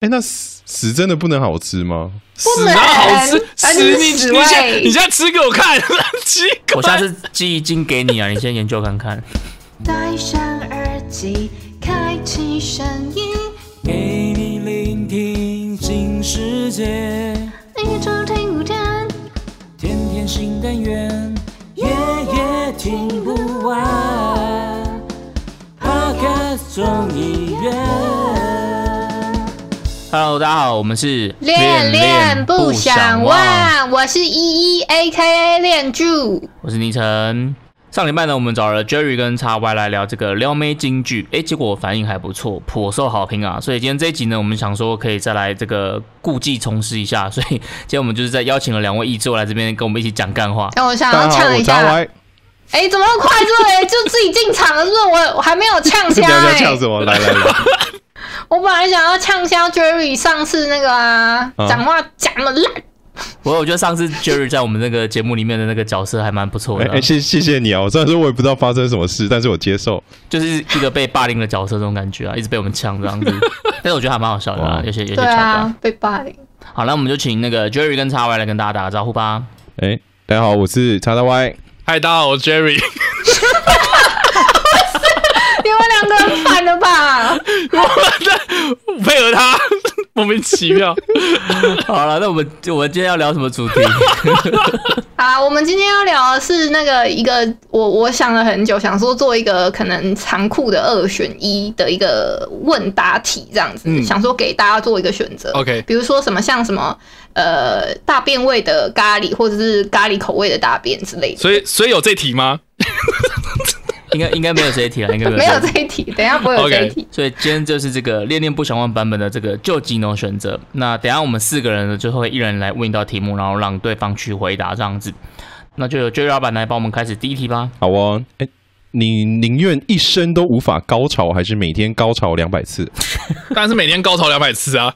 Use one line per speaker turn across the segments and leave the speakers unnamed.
哎，那屎屎真的不能好吃吗？
屎啊，好吃！屎你你现在你现在吃给我看，奇怪。
我下次寄一斤给你啊，你先研究看看。戴上耳机，开启声音，给你聆听新世界。你常听不见，天天新单元，夜夜听不完。Podcast 中医院。Hello，大家好，我们是
恋恋不想忘，我是依依 A K A 恋柱，
我是倪晨。上礼拜呢，我们找了 Jerry 跟叉 Y 来聊这个撩妹金句，哎，结果反应还不错，颇受好评啊。所以今天这一集呢，我们想说可以再来这个故技重施一下，所以今天我们就是在邀请了两位艺作来这边跟我们一起讲干话。
那我想要唱一下，哎，怎么快速哎，就自己进场了，是不是？我我还没有呛下
哎，呛什么？来来来。
我本来想要呛销 Jerry 上次那个啊，讲话讲的烂。
我我觉得上次 Jerry 在我们那个节目里面的那个角色还蛮不错的。
哎，谢谢谢你啊！我虽然说我也不知道发生什么事，但是我接受，
就是一个被霸凌的角色这种感觉啊，一直被我们呛这样子。但是我觉得还蛮好笑的啊，有些有些桥段
被霸凌。
好，那我们就请那个 Jerry 跟叉 Y 来跟大家打个招呼吧。
哎，大家好，我是叉叉 Y。
嗨，大家好，我是 Jerry。
反了吧？
我在配合他，莫名其妙。
好了，那我们我们今天要聊什么主题？
好，我们今天要聊的是那个一个我我想了很久，想说做一个可能残酷的二选一的一个问答题，这样子，想说给大家做一个选择。
OK，
比如说什么像什么呃大便味的咖喱，或者是咖喱口味的大便之类的。
所以所以有这题吗？
应该应该没有这一题了，应该
没有 这一题。等下不会有这一题。
所以今天就是这个恋恋不想忘版本的这个就技能选择。那等下我们四个人呢，就会一人来问一道题目，然后让对方去回答这样子。那就由 J 老板来帮我们开始第一题吧。
好哦，哎，你宁愿一生都无法高潮，还是每天高潮两百次？
当然是每天高潮两百次啊。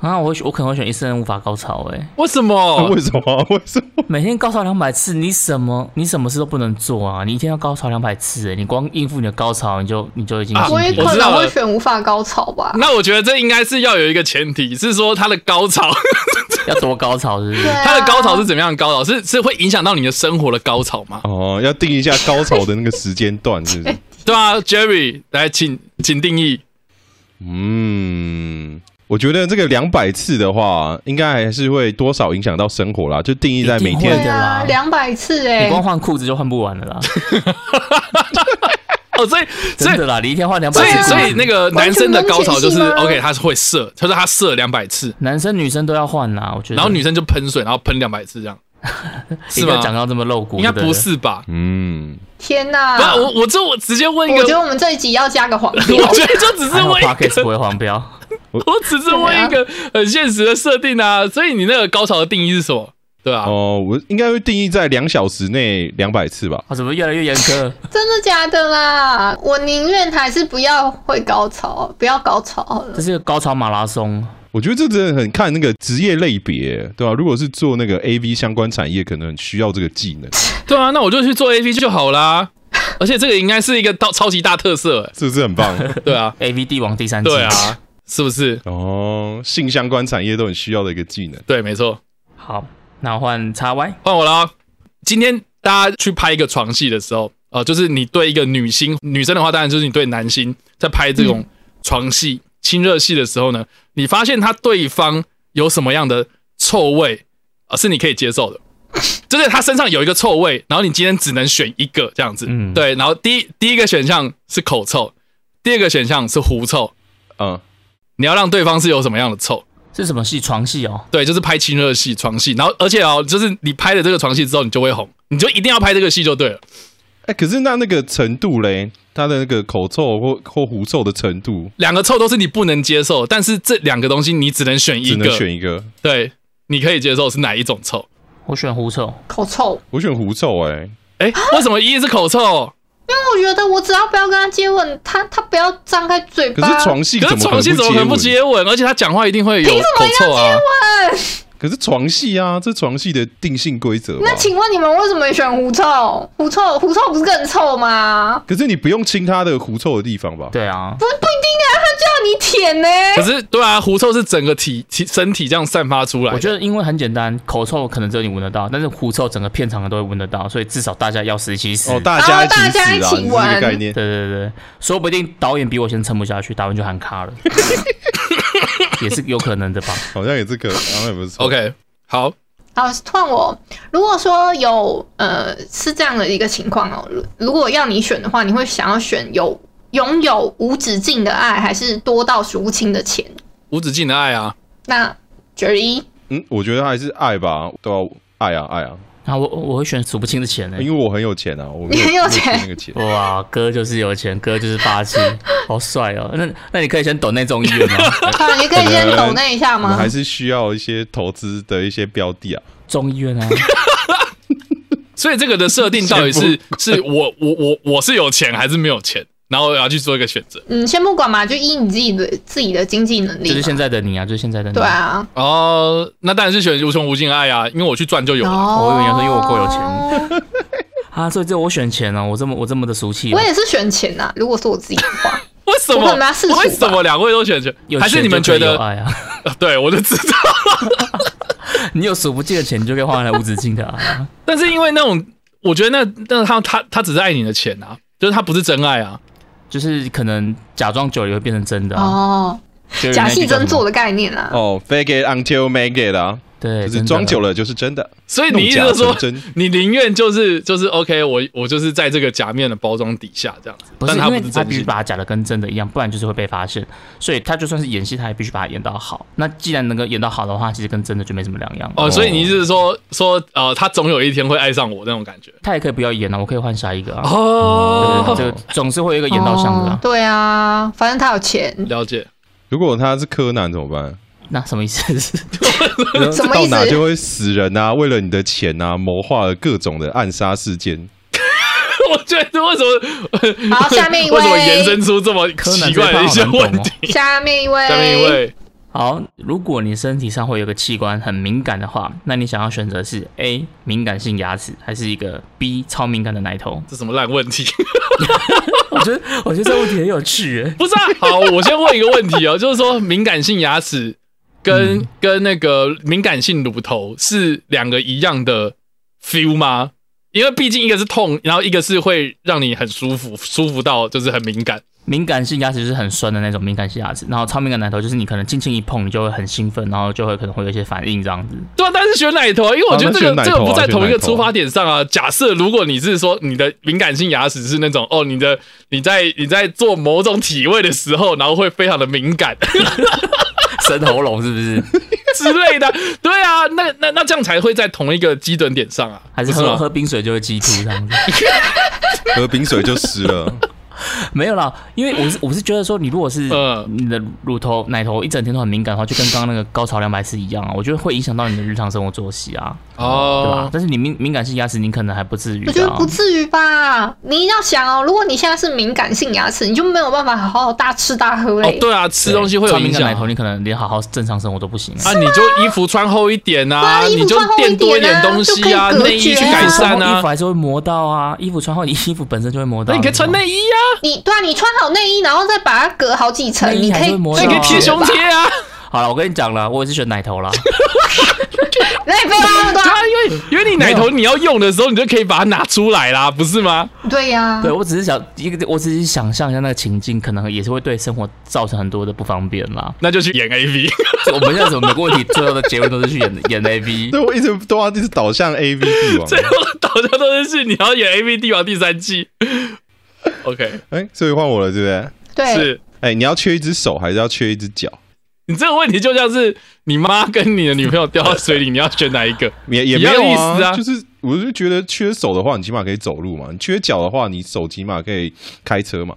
啊，我我可能会选一生无法高潮哎，
为什么？
为什么？为什么？
每天高潮两百次，你什么你什么事都不能做啊？你一天要高潮两百次哎，你光应付你的高潮，你就你就已经
我也可能会选无法高潮吧。
那我觉得这应该是要有一个前提，是说他的高潮
要多高潮，是不是？
他的高潮是怎么样的高潮？是是会影响到你的生活的高潮吗？
哦，要定一下高潮的那个时间段，是不是？
对啊，Jerry 来，请请定义。
嗯。我觉得这个两百次的话，应该还是会多少影响到生活啦，就定义在每天
的啦。
两百次哎，
你光换裤子就换不完了啦。
哦，所以
真的啦，你一天换两百
次，所以那个男生的高潮就是 OK，他是会射，他说他射两百次，
男生女生都要换呐，我觉得。
然后女生就喷水，然后喷两百次这样，
是吗？讲到这么露骨，
应该不是吧？
嗯，天哪！
不，我我这我直接问一个，
我觉得我们这一集要加个黄标，
我觉得就只是问一
个，不会黄标。
我只是问一个很现实的设定啊，所以你那个高潮的定义是什么？对啊，
哦，我应该会定义在两小时内两百次吧？
啊，怎么越来越严苛？
真的假的啦？我宁愿还是不要会高潮，不要高潮。
这是个高潮马拉松。
我觉得这真的很看那个职业类别，对吧？如果是做那个 A V 相关产业，可能需要这个技能。
对啊，那我就去做 A V 就好啦。而且这个应该是一个超超级大特色，
是不是很棒？
对啊
，A V 帝王第三季。
对啊。是不是
哦？性相关产业都很需要的一个技能。
对，没错。
好，那换叉 Y，
换我了。今天大家去拍一个床戏的时候，呃，就是你对一个女星，女生的话，当然就是你对男星在拍这种床戏、亲热戏的时候呢，你发现他对方有什么样的臭味，呃，是你可以接受的，就是他身上有一个臭味，然后你今天只能选一个这样子。嗯，对。然后第一第一个选项是口臭，第二个选项是狐臭。嗯。你要让对方是有什么样的臭？
是什么戏？床戏哦。
对，就是拍亲热戏、床戏。然后，而且哦，就是你拍了这个床戏之后，你就会红，你就一定要拍这个戏就对了。
哎，可是那那个程度嘞，他的那个口臭或或狐臭的程度，
两个臭都是你不能接受，但是这两个东西你只能选一个，只能
选一个。
对，你可以接受是哪一种臭？
我选狐臭，
口臭。
我选狐臭。哎
哎，为什么一是口臭？
因为我觉得，我只要不要跟他接吻，他他不要张开嘴
巴。可是床戏，
可是床戏怎么可能不接吻？而且他讲话一定会有口臭啊。
可是床戏啊，这床戏的定性规则。
那请问你们为什么选狐臭？狐臭，狐臭不是更臭吗？
可是你不用亲他的狐臭的地方吧？
对啊，
不不一定啊，他就要你舔呢。
可是对啊，狐臭是整个体体身体这样散发出来。
我觉得因为很简单，口臭可能只有你闻得到，但是狐臭整个片场的都会闻得到，所以至少大家要死一起死。
哦，大家
大家一起玩
概念。
对对对，说不定导演比我先撑不下去，打完就喊卡了，也是有可能的吧？
好像也是可，好像也不是。
OK，好。
好，换我。如果说有呃是这样的一个情况哦，如果要你选的话，你会想要选有拥有无止境的爱，还是多到数不清的钱？
无止境的爱啊。
那九一，
嗯，我觉得还是爱吧，都要爱啊爱啊。
啊，我我会选数不清的钱呢，
因为我很有钱啊，我
你很有钱
那个钱。
哇，哥就是有钱，哥就是霸气，好帅哦。那那你可以先抖那中医院吗？
你可以先抖那一下吗？
还是需要一些投资的一些标的啊。
中医院啊。
所以这个的设定到底是是我我我我是有钱还是没有钱？然后我要去做一个选择。
嗯，先不管嘛，就依你自己的自己的经济能力。
就是现在的你啊，就是现在的你。
对啊。
哦，那当然是选无穷无尽的爱啊，因为我去赚就有了。
我以为你说因为我够有钱。啊，所以这我选钱哦，我这么我这么的俗气。
我也是选钱呐，如果是我自己的话。
为什么？为什么两位都选钱？还是你们觉得？
爱啊？
对，我就知道。
你有数不尽的钱，你就可以换来无止境的爱。
但是因为那种，我觉得那那他他他只是爱你的钱啊，就是他不是真爱啊。
就是可能假装久了会变成真的
哦，假戏真做的概念啊。
哦，fake it until make it 啊。
对，
就是装久了就是真的，
所以你意思是说，你宁愿就是就是 OK，我我就是在这个假面的包装底下这样子，
不是
因
为他必须把它假的跟真的一样，不然就是会被发现。所以他就算是演戏，他也必须把它演到好。那既然能够演到好的话，其实跟真的就没什么两样。
哦，所以你是说说呃，他总有一天会爱上我那种感觉？
他也可以不要演了，我可以换下一个啊。哦，这个总是会有一个演到像的。
对啊，反正他有钱。
了解。
如果他是柯南怎么办？
那 什么意思？
到哪就会死人啊！为了你的钱啊，谋划了各种的暗杀事件。
我觉得为什
么？好，下面一位
为什么延伸出这么奇怪的一些问题？
下面一位，
下面一位。
好，如果你身体上会有个器官很敏感的话，那你想要选择是 A 敏感性牙齿，还是一个 B 超敏感的奶头？
这什么烂问题？
我觉得我觉得这问题很有趣。
不是啊，好，我先问一个问题哦，就是说敏感性牙齿。跟跟那个敏感性乳头是两个一样的 feel 吗？因为毕竟一个是痛，然后一个是会让你很舒服，舒服到就是很敏感。
敏感性牙齿是很酸的那种敏感性牙齿，然后超敏感奶头就是你可能轻轻一碰，你就会很兴奋，然后就会可能会有一些反应这样子。
对啊，但是选奶头，因为我觉得这个这个不在同一个出发点上啊。假设如果你是说你的敏感性牙齿是那种哦，你的你在你在做某种体位的时候，然后会非常的敏感。
生喉咙是不是
之类的？对啊，那那那这样才会在同一个基准点上啊？
还是喝喝冰水就会激突这样子？
喝冰水就湿了。
没有啦，因为我是我是觉得说，你如果是你的乳头奶头一整天都很敏感的话，就跟刚刚那个高潮两百次一样啊，我觉得会影响到你的日常生活作息啊，哦，对吧？但是你敏敏感性牙齿，你可能还不至于。
我觉得不至于吧？你要想哦，如果你现在是敏感性牙齿，你就没有办法好好大吃大喝嘞。
对啊，吃东西会有
敏感奶头，你可能连好好正常生活都不行
啊。你就衣服穿厚一点啊，你就垫多一点东西啊，内衣去改善
啊。衣服还是会磨到啊，衣服穿厚，你 衣服本身就会磨到。
那你可以穿内衣啊，
你对啊，你穿。好内衣，然后再把它隔好几层，你可以，
你
可以贴胸贴啊。
好了，我跟你讲了，我也是选奶头啦。
那也不要那么多，
对啊，因为因为你奶头你要用的时候，你就可以把它拿出来啦，不是吗？
对呀，
对我只是想一个，我只是想象一下那个情境，可能也是会对生活造成很多的不方便啦。
那就去演 A V。
我们现在什么问题，最后的结论都是去演演 A V。
对我一直都要一直导向 A V 帝王，
最后导向都是去你要演 A V 帝王第三季。OK，
哎，所以换我了，对不对？
对，
是，
哎，你要缺一只手，还是要缺一只脚？
你这个问题就像是你妈跟你的女朋友掉到水里，你要选哪一个？
也也没有意思啊。就是，我就觉得缺手的话，你起码可以走路嘛；你缺脚的话，你手起码可以开车嘛。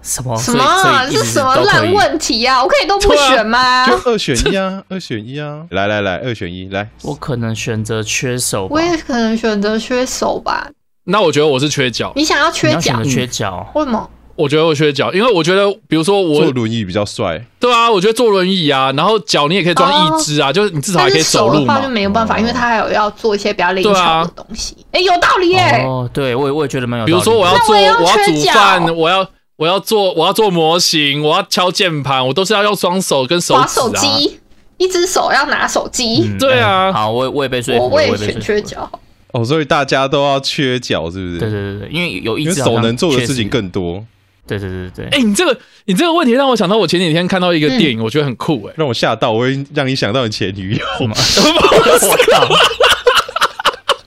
什么？
什么？这是什么烂问题啊？我可以都不选吗？
就二选一啊，二选一啊！来来来，二选一来。
我可能选择缺手，
我也可能选择缺手吧。
那我觉得我是缺脚。
你想要缺脚？
缺脚？
为什么？
我觉得我缺脚，因为我觉得，比如说我
坐轮椅比较帅，
对啊，我觉得坐轮椅啊，然后脚你也可以装一只啊，就是你至少还可以走路嘛。
就没有办法，因为他还有要做一些比较灵巧的东西。哎，有道理耶。
哦，对我也我也觉得蛮有。
比如说我要做，我要煮饭，我要我要做我要做模型，我要敲键盘，我都是要用双手跟手
指手机，一只手要拿手机。
对啊，
好，我我也被说服，
我也选缺角。
哦，所以大家都要缺角，是不是？
对对对对，因为有一只
手能做的事情更多。
对对对对，
哎，你这个你这个问题让我想到，我前几天看到一个电影，我觉得很酷，哎，
让我吓到，我会让你想到你前女友吗？
我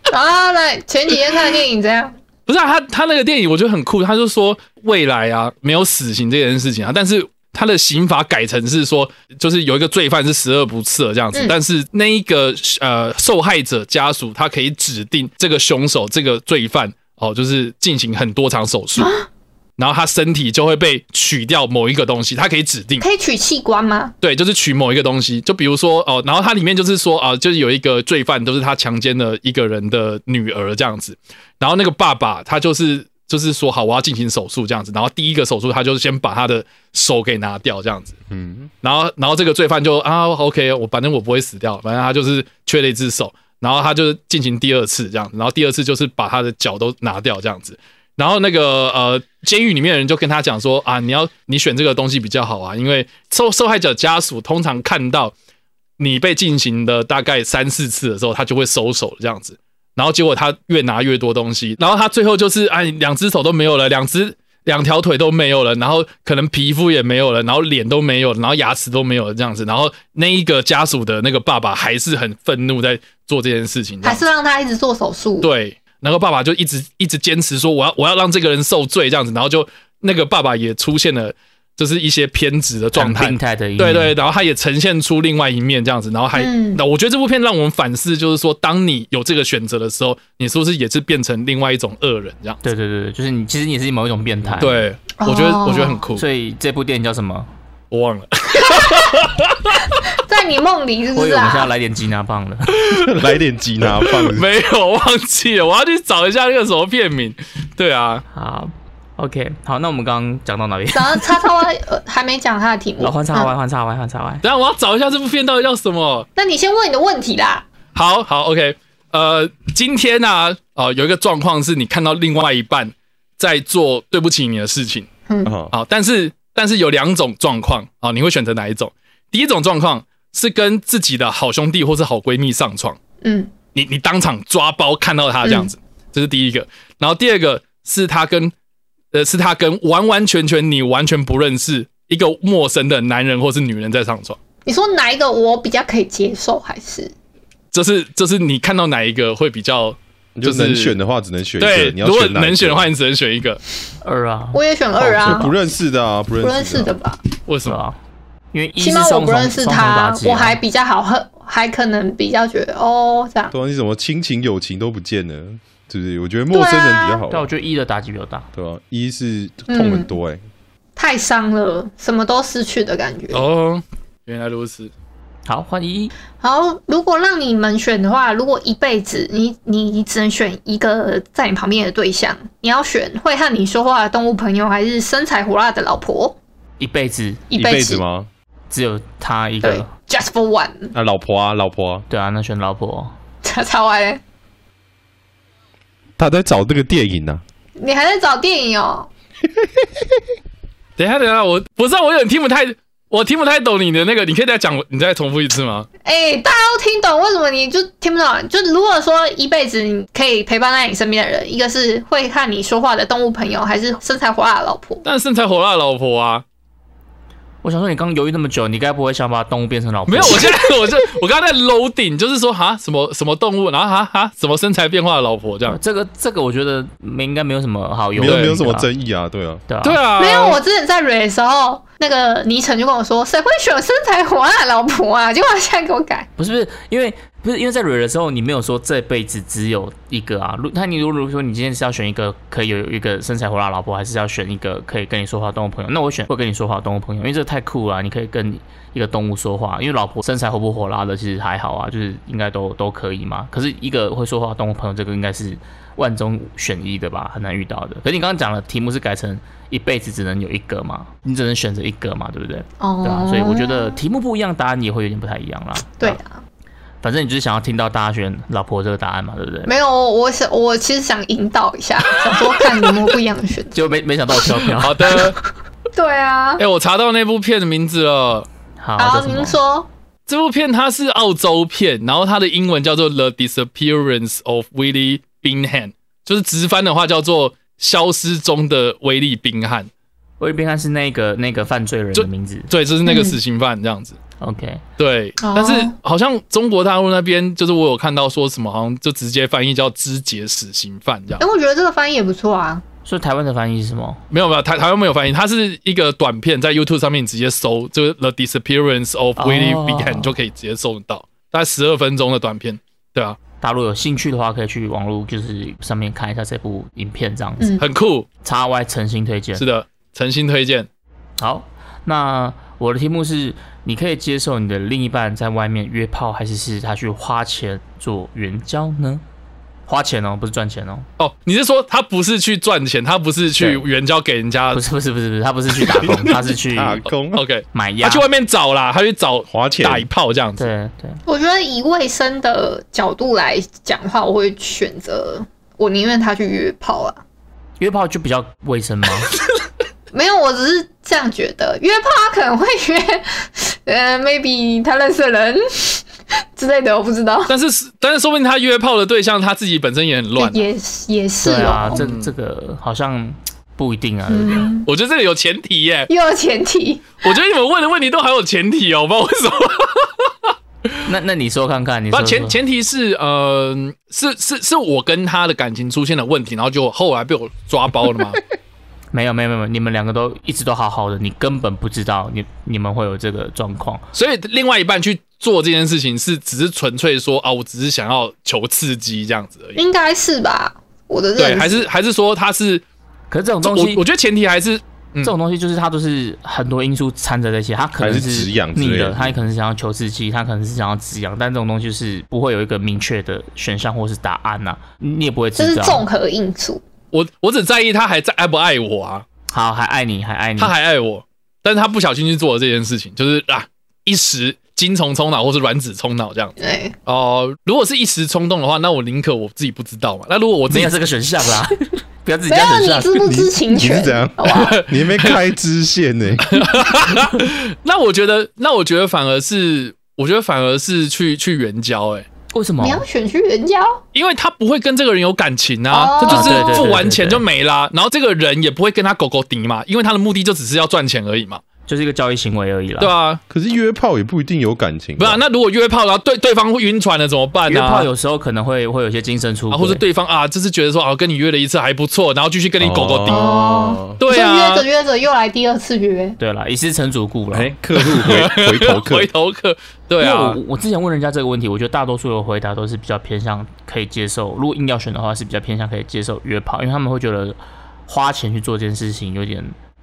靠！
啊，来，前几天看的电影怎样？
不是啊，他他那个电影我觉得很酷，他就说未来啊没有死刑这件事情啊，但是他的刑法改成是说，就是有一个罪犯是十恶不赦这样子，但是那一个呃受害者家属他可以指定这个凶手这个罪犯哦，就是进行很多场手术。然后他身体就会被取掉某一个东西，他可以指定
可以取器官吗？
对，就是取某一个东西，就比如说哦，然后它里面就是说啊，就是有一个罪犯都是他强奸了一个人的女儿这样子，然后那个爸爸他就是就是说好我要进行手术这样子，然后第一个手术他就是先把他的手给拿掉这样子，嗯，然后然后这个罪犯就啊 OK，我反正我不会死掉，反正他就是缺了一只手，然后他就进行第二次这样，然后第二次就是把他的脚都拿掉这样子。然后那个呃，监狱里面的人就跟他讲说啊，你要你选这个东西比较好啊，因为受受害者家属通常看到你被进行的大概三四次的时候，他就会收手这样子。然后结果他越拿越多东西，然后他最后就是哎，两只手都没有了，两只两条腿都没有了，然后可能皮肤也没有了，然后脸都没有了，然后牙齿都没有了这样子。然后那一个家属的那个爸爸还是很愤怒在做这件事情，
还是让他一直做手术。
对。然后爸爸就一直一直坚持说我要我要让这个人受罪这样子，然后就那个爸爸也出现了就是一些偏执的状态，
病态的
对对，然后他也呈现出另外一面这样子，然后还那我觉得这部片让我们反思，就是说当你有这个选择的时候，你是不是也是变成另外一种恶人这样？
对对对，就是你其实你是某一种变态。
对，我觉得我觉得很酷。
所以这部电影叫什么？
我忘了。
在你梦里是不是？
我以为我们现在来点吉拿棒了，
来点吉拿棒。
没有，忘记了，我要去找一下那个什么片名。对啊，
好，OK，好，那我们刚刚讲到哪里？
讲到叉叉 Y，呃，还没讲他的题目。
换叉 Y，换叉 Y，换叉 Y。
等下我要找一下这部片到底叫什么。
那你先问你的问题啦。
好好，OK，呃，今天呢，呃，有一个状况是你看到另外一半在做对不起你的事情。嗯，好，但是但是有两种状况啊，你会选择哪一种？第一种状况。是跟自己的好兄弟或是好闺蜜上床，嗯，你你当场抓包看到他这样子，这是第一个。然后第二个是他跟，呃，是他跟完完全全你完全不认识一个陌生的男人或是女人在上床。
你说哪一个我比较可以接受，还是？
这是这是你看到哪一个会比较？
就是能选的话，只能选一个。对，
如果能选的话，你只能选一个。
二啊，
我也选二啊。
不认识的啊，不认
识的吧？
为什么？
因为
起码我不认识他，我还比较好，还还可能比较觉得哦这样。
对啊，你怎么亲情友情都不见了，是不是？我觉得陌生人比较好。
对，我觉得一的打击比较大。
对啊，一是痛很多哎，
太伤了，什么都失去的感觉。
哦，原来如此。
好，换一。
好，如果让你们选的话，如果一辈子你你只能选一个在你旁边的对象，你要选会和你说话的动物朋友，还是身材火辣的老婆？
一辈子，
一辈子
吗？
只有他一个
，just for one。
啊，老婆啊，老婆。
对啊，那选老婆。
他 超歪。
他在找这个电影呢。
你还在找电影哦？
等一下，等一下，我不是，我有点听不太，我听不太懂你的那个，你可以再讲，你再重复一次吗？
哎，大家都听懂，为什么你就听不懂？就如果说一辈子你可以陪伴在你身边的人，一个是会和你说话的动物朋友，还是身材火辣的老婆？
但身材火辣的老婆啊。
我想说，你刚犹豫那么久，你该不会想把动物变成老婆？
没有，我现在 我就我刚刚在楼顶，就是说哈什么什么动物，然后哈哈什么身材变化的老婆这样。
这个这个，我觉得没应该没有什么好犹豫，
没有什么争议啊，对啊，
对啊，
对啊。
没有，我之前在蕊的时候，那个倪晨就跟我说，谁会选身材火辣老婆啊？结果他现在给我改，
不是不是，因为。不是因为在蕊的时候，你没有说这辈子只有一个啊。如那你如果说你今天是要选一个可以有一个身材火辣老婆，还是要选一个可以跟你说话动物朋友？那我选会跟你说话动物朋友，因为这太酷了。你可以跟一个动物说话，因为老婆身材火不火辣的其实还好啊，就是应该都都可以嘛。可是一个会说话动物朋友，这个应该是万中选一的吧，很难遇到的。可是你刚刚讲的题目是改成一辈子只能有一个嘛，你只能选择一个嘛，对不对？哦。对啊，所以我觉得题目不一样，答案也会有点不太一样啦。
对啊。
反正你就是想要听到大家选老婆这个答案嘛，对不对？
没有，我想我其实想引导一下，想说看有没有不一样的选择。
就没没想到我飘飘。
好的，
对啊。
哎，我查到那部片的名字了。
好，
您说。
这部片它是澳洲片，然后它的英文叫做《The Disappearance of Willie Bingham》，就是直翻的话叫做《消失中的威利冰汉》。
威利冰汉是那个那个犯罪人的名字，
对，就是那个死刑犯这样子。
OK，
对，但是好像中国大陆那边就是我有看到说什么，好像就直接翻译叫“肢解死刑犯”这样。
哎，我觉得这个翻译也不错啊。
所以台湾的翻译是什么？
没有没有台台湾没有翻译，它是一个短片，在 YouTube 上面你直接搜，就是 The Disappearance of Willie Bingham 就可以直接搜得到，大概十二分钟的短片。对啊，
大陆有兴趣的话，可以去网络就是上面看一下这部影片，这样子
很酷。
叉 Y 诚心推荐，
是的，诚心推荐。
好，那我的题目是：你可以接受你的另一半在外面约炮，还是是他去花钱做援交呢？花钱哦，不是赚钱哦。
哦，你是说他不是去赚钱，他不是去援交给人家？
不是不是不是不是，他不是去打工，他是去
打工。
OK，
买鸭，
他去外面找啦，他去找
花钱
打一炮这样子。
对对。
我觉得以卫生的角度来讲话，我会选择我宁愿他去约炮啊。
约炮就比较卫生吗？
没有，我只是这样觉得。约炮他可能会约，呃，maybe 他认识人。之类的我不知道，
但是但是说不定他约炮的对象他自己本身也很乱，
也也是
啊，这这个好像不一定啊。
我觉得这个有前提耶，
又有前提。
我觉得你们问的问题都还有前提哦，我不知道为什么。
那那你说看看，你说
前前提是呃是是是我跟他的感情出现了问题，然后就后来被我抓包了吗？
没有没有没有，你们两个都一直都好好的，你根本不知道你你们会有这个状况，
所以另外一半去。做这件事情是只是纯粹说啊，我只是想要求刺激这样子而已，
应该是吧？我的
对，还是还是说他是？
可是这种东西，
我觉得前提还是
这种东西，就是它都是很多因素掺在一起，他可能是
你
的，他也可能是想要求刺激，他可能是想要止痒，但这种东西是不会有一个明确的选项或是答案呐，你也不会知道。
这是综合因素。
我我只在意他还在爱不爱我啊？
好，还爱你，还爱你，
他还爱我，但是他不小心去做了这件事情，就是啊，一时。精虫冲脑，或是卵子冲脑这样。
对
哦，如果是一时冲动的话，那我宁可我自己不知道嘛。那如果我自己
是个选项啦，不要自己
加
选项。
你知不知情权？
你是怎样？你没开支线呢？
那我觉得，那我觉得反而是，我觉得反而是去去援交。哎，
为什么
你要选去援交？
因为他不会跟这个人有感情啊，他就是付完钱就没啦。然后这个人也不会跟他狗狗敌嘛，因为他的目的就只是要赚钱而已嘛。
就是一个交易行为而已啦。
对啊，
可是约炮也不一定有感情。
不是，那如果约炮然后对对方晕船了怎么办
呢？约炮有时候可能会会有些精神出轨，
或者对方啊，就是觉得说啊，跟你约了一次还不错，然后继续跟你狗狗顶。
哦，
对啊，
约着约着又来第二次约。
对了，一次成主顾了，哎
客户回回头客，
回头客。对啊，
我我之前问人家这个问题，我觉得大多数的回答都是比较偏向可以接受。如果硬要选的话，是比较偏向可以接受约炮，因为他们会觉得花钱去做这件事情有点。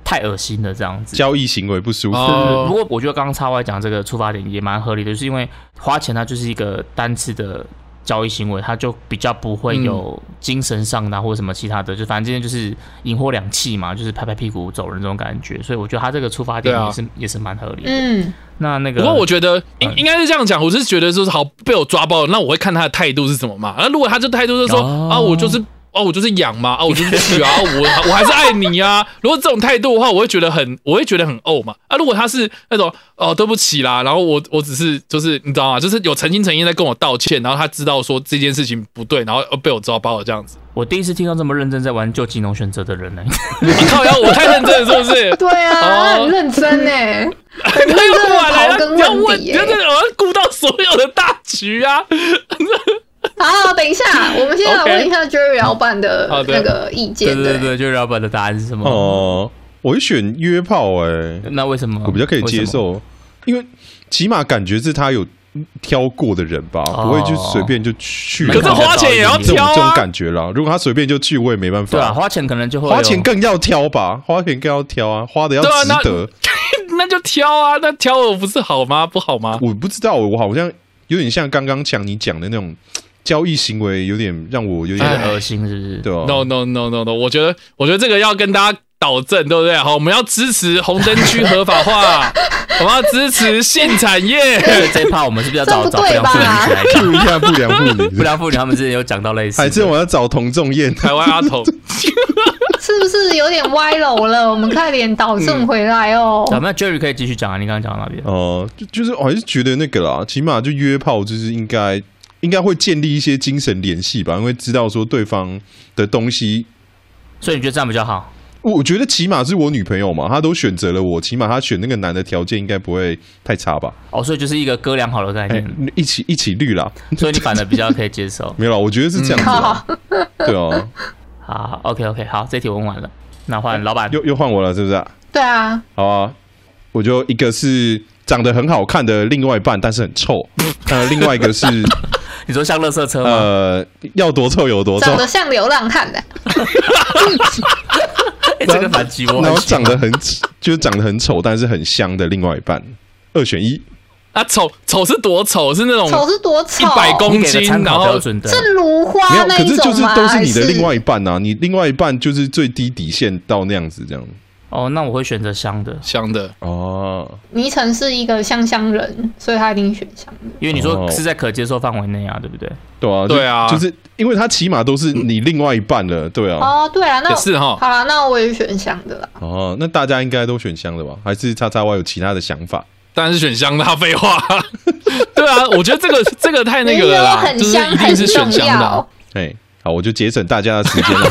太恶心了，这样子
交易行为不舒服。
不过我觉得刚刚叉 Y 讲这个出发点也蛮合理的，就是因为花钱它就是一个单次的交易行为，它就比较不会有精神上的或者什么其他的，就反正今天就是引火两气嘛，就是拍拍屁股走人这种感觉。所以我觉得他这个出发点也是也是蛮合理的。嗯，那那个
不过我觉得应应该是这样讲，我是觉得说是好被我抓包，那我会看他的态度是什么嘛。那如果他这态度是说啊，我就是。哦，我就是养嘛，啊，我就是去啊，我我还是爱你啊。如果这种态度的话，我会觉得很，我会觉得很怄嘛。啊，如果他是那种哦，对不起啦，然后我我只是就是你知道吗？就是有诚心诚意在跟我道歉，然后他知道说这件事情不对，然后被我抓包了这样子。
我第一次听到这么认真在玩旧技能选择的人呢。
你靠呀，我太认真了，是不是？
对啊，很认真呢，很认真的刨根问底，
就是我要顾到所有的大局啊。
好，等一下，我们先来问一下 Jerry 老板的那个意见。
对对对，Jerry 老板的答案是什么？
哦，我会选约炮，哎，
那为什么？
我比较可以接受，因为起码感觉是他有挑过的人吧，不会就随便就去。
可是花钱也要挑
这种感觉啦。如果他随便就去，我也没办法。
对啊，花钱可能就会
花钱更要挑吧，花钱更要挑啊，花的要值得。
那就挑啊，那挑我不是好吗？不好吗？
我不知道，我好像有点像刚刚讲你讲的那种。交易行为有点让我有点
恶心，是不是？
对
，no no no no no，我觉得，我觉得这个要跟大家导正，对不对？好，我们要支持红灯区合法化，我们要支持性产业。
这一趴我们是不是要找找不良妇女来
看一下不良妇女，
不良妇女他们之前有讲到类似的，
还是我要找童仲彦？
台湾阿童，
是不是有点歪楼了？我们快点导正回来哦。
好，那 Jerry 可以继续讲啊，你刚刚讲到哪边？
哦、就就是我还是觉得那个啦，起码就约炮就是应该应该会建立一些精神联系吧，因为知道说对方的东西。
所以你觉得这样比较好？
我觉得起码是我女朋友嘛，她都选择了我，起码她选那个男的条件应该不会太差吧？
哦，所以就是一个哥俩好的概
哎、
念，
一起一起绿啦，
所以你反而比较可以接受。
没有啦，我觉得是这样子对啊，
好，OK OK，好，这题问完了，那换老板。
又又换我了，是不是、啊？
对啊，
好啊，我就一个是长得很好看的另外一半，但是很臭。呃，另外一个是
你说像垃圾车吗？
呃，要多臭有多臭
长，得像流浪汉的，
哎 这个反击我
然后长得很就是长得很丑，但是很香的另外一半，二选一。
啊，丑丑是多丑？是那种
丑是多丑
一，百公斤，然后
标准的，
是如
没
花
有，可是就
那一种吗？
是都是你的
还
另外一半啊，你另外一半就是最低底线到那样子这样。
哦，那我会选择香的，
香的，
哦，
倪晨是一个香香人，所以他一定选香的。
因为你说
哦
是在可接受范围内啊，对不对？
对啊，就
对啊
就是因为他起码都是你另外一半了，对啊。
哦，对啊，那
也是哈。
好了，那我也选香的啦。
哦，那大家应该都选香的吧？还是叉叉 Y 有其他的想法？
当然是选香的啊，废话。对啊，我觉得这个这个太那个了啦，就是
很香
一定是选香的。
哎，好，我就节省大家的时间了。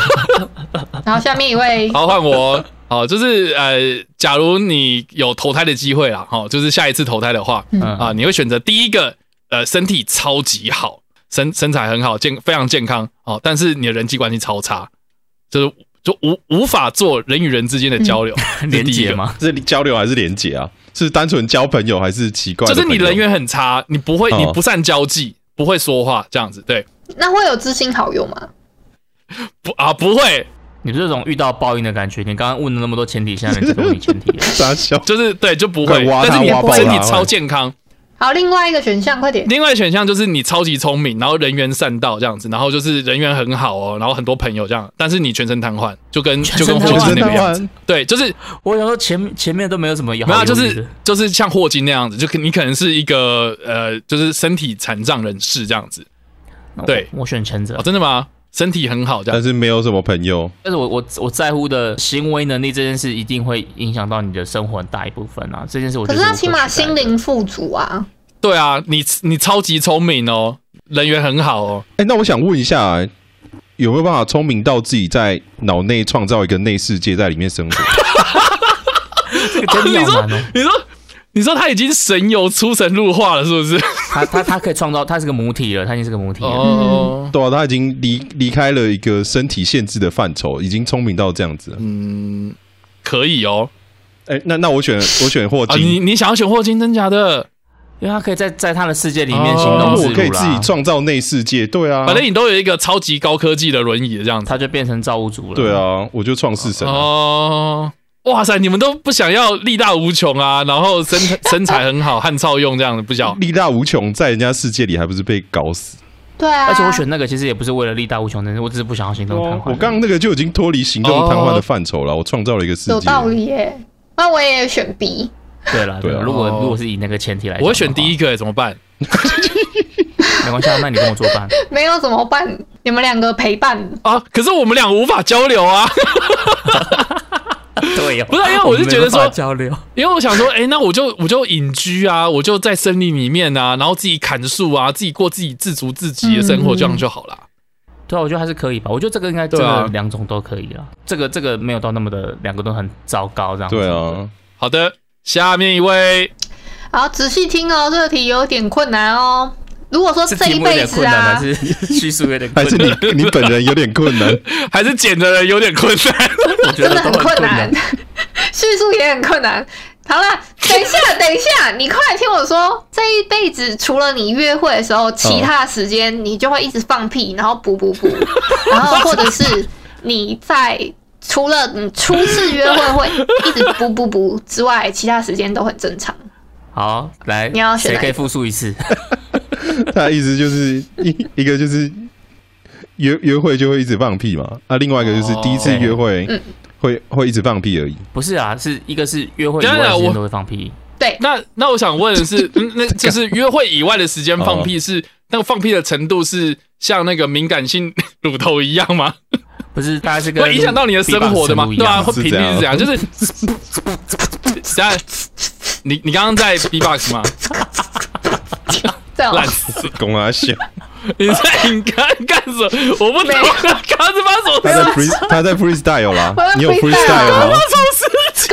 然后下面一位，
好，换我。好，就是呃，假如你有投胎的机会啦，哈，就是下一次投胎的话，
嗯
啊，你会选择第一个，呃，身体超级好，身身材很好，健非常健康哦，但是你的人际关系超差，就是就无无法做人与人之间的交流，
连
第一个？
结吗？
是交流还是连接啊？是单纯交朋友还是奇怪
就？是你人缘很差，你不会，
哦
你不善交际，不会说话，这样子，对，
那会有知心好友吗？
不啊，不会，
你这种遇到报应的感觉，你刚刚问了那么多前提，现在你这个问你前提了，
傻笑。
就是对，就不会但是你身体超健康。
好，另外一个选项，快点。
另外选项就是你超级聪明，然后人缘善道这样子，然后就是人缘很好哦，然后很多朋友这样，但是你全身瘫痪，就跟就跟霍金那个样子，对，就是
我想说前前面都没有什么好
没有啊，就是就是像霍金那样子，就可你可能是一个呃，就是身体残障人士这样子对
我选前者
哦，，真的吗？身体很好这
但，是没有什么朋友。
但是我我我在乎的行为能力这件事，一定会影响到你的生活很大一部分啊。这件事我觉得
可是他起码心灵富足啊。
对啊，你你超级聪明哦，人缘很好哦，
哎，那我想问一下，有没有办法聪明到自己在脑内创造一个内世界，在里面生活？
这个真的好难哦。
你说你说他已经神游出神入化了，是不是？
他他他可以创造，他是个母体了，他已经是个母体了。
哦，
对啊，他已经离离开了一个身体限制的范畴，已经聪明到这样子了。
嗯，可以哦。
哎，那那我选我选霍
啊，你
金，
你想要选霍金，真假的？
因为他可以在在他的世界里面行
哦
动自如
我可以自己，创造内世界。对啊，
反正你都有一个超级高科技的轮椅的这样子。
他就变成造物主了。
对，啊，我就创世神啊。
哦，哇塞，你们都不想要力大无穷啊，然后身 身材很好，汉超用这样的，不想
力大无穷，在人家世界里还不是被搞死？
对啊，
而且我选那个其实也不是为了力大无穷的人，我只是不想要行动瘫痪。
我刚刚那个就已经脱离行动瘫痪的范畴了，我创造了一个世界。
有道理耶。那我也选 B，
对了，
对啊
对，如果
哦
如果是以那个前提来讲，
我会选第一，个，怎么办？
没关系，啊，那你跟我作伴。
没有怎么办？你们两个陪伴，
啊，可是我们俩无法交流啊，
对呀，
不是因为我是觉得说因为我想说，哎、那我就我就隐居啊，我就在森林里面啊，然后自己砍树啊，自己过自己自足自给的生活，这样就好了。
对啊，我觉得还是可以吧。我觉得这个应该真
对啊
的两种都可以啊。这个这个没有到那么的两个都很糟糕这样子。
对啊，
好的，下面一位，
好，仔细听哦，这个题有点困难哦。如果说这一辈子啊
还，是叙述有点困
还是
难？
你 你本人有点困难。
还是剪的人有点困难。
我觉得
真的很困
困
难，叙述也很困难。好了，等一下，等一下，你快听我说，这一辈子除了你约会的时候，其他的时间你就会一直放屁，然后补补补，然后或者是你在除了你初次约会会一直补补补之外，其他时间都很正常。
好，来，
你要
谁可以复述一次？
他的意思就是一一个就是约约会就会一直放屁嘛，啊，另外一个就是第一次约会
嗯
会会一直放屁而已。
不是啊，是一个是约会以
当
时间都会放屁，
对，
那那我想问的是，那就是约会以外的时间放屁是那个放屁的程度是像那个敏感性乳头一样吗？
不是，大概是会
影响到你的生活的吗？对啊，会频率是这样，就是。在你你刚刚在 B box 吗？
烂
死，公阿笑。
你在你干干什么？我不懂，刚是发什么？
他在 free，他在 freestyle 啦。你有 freestyle 吗？
我从十几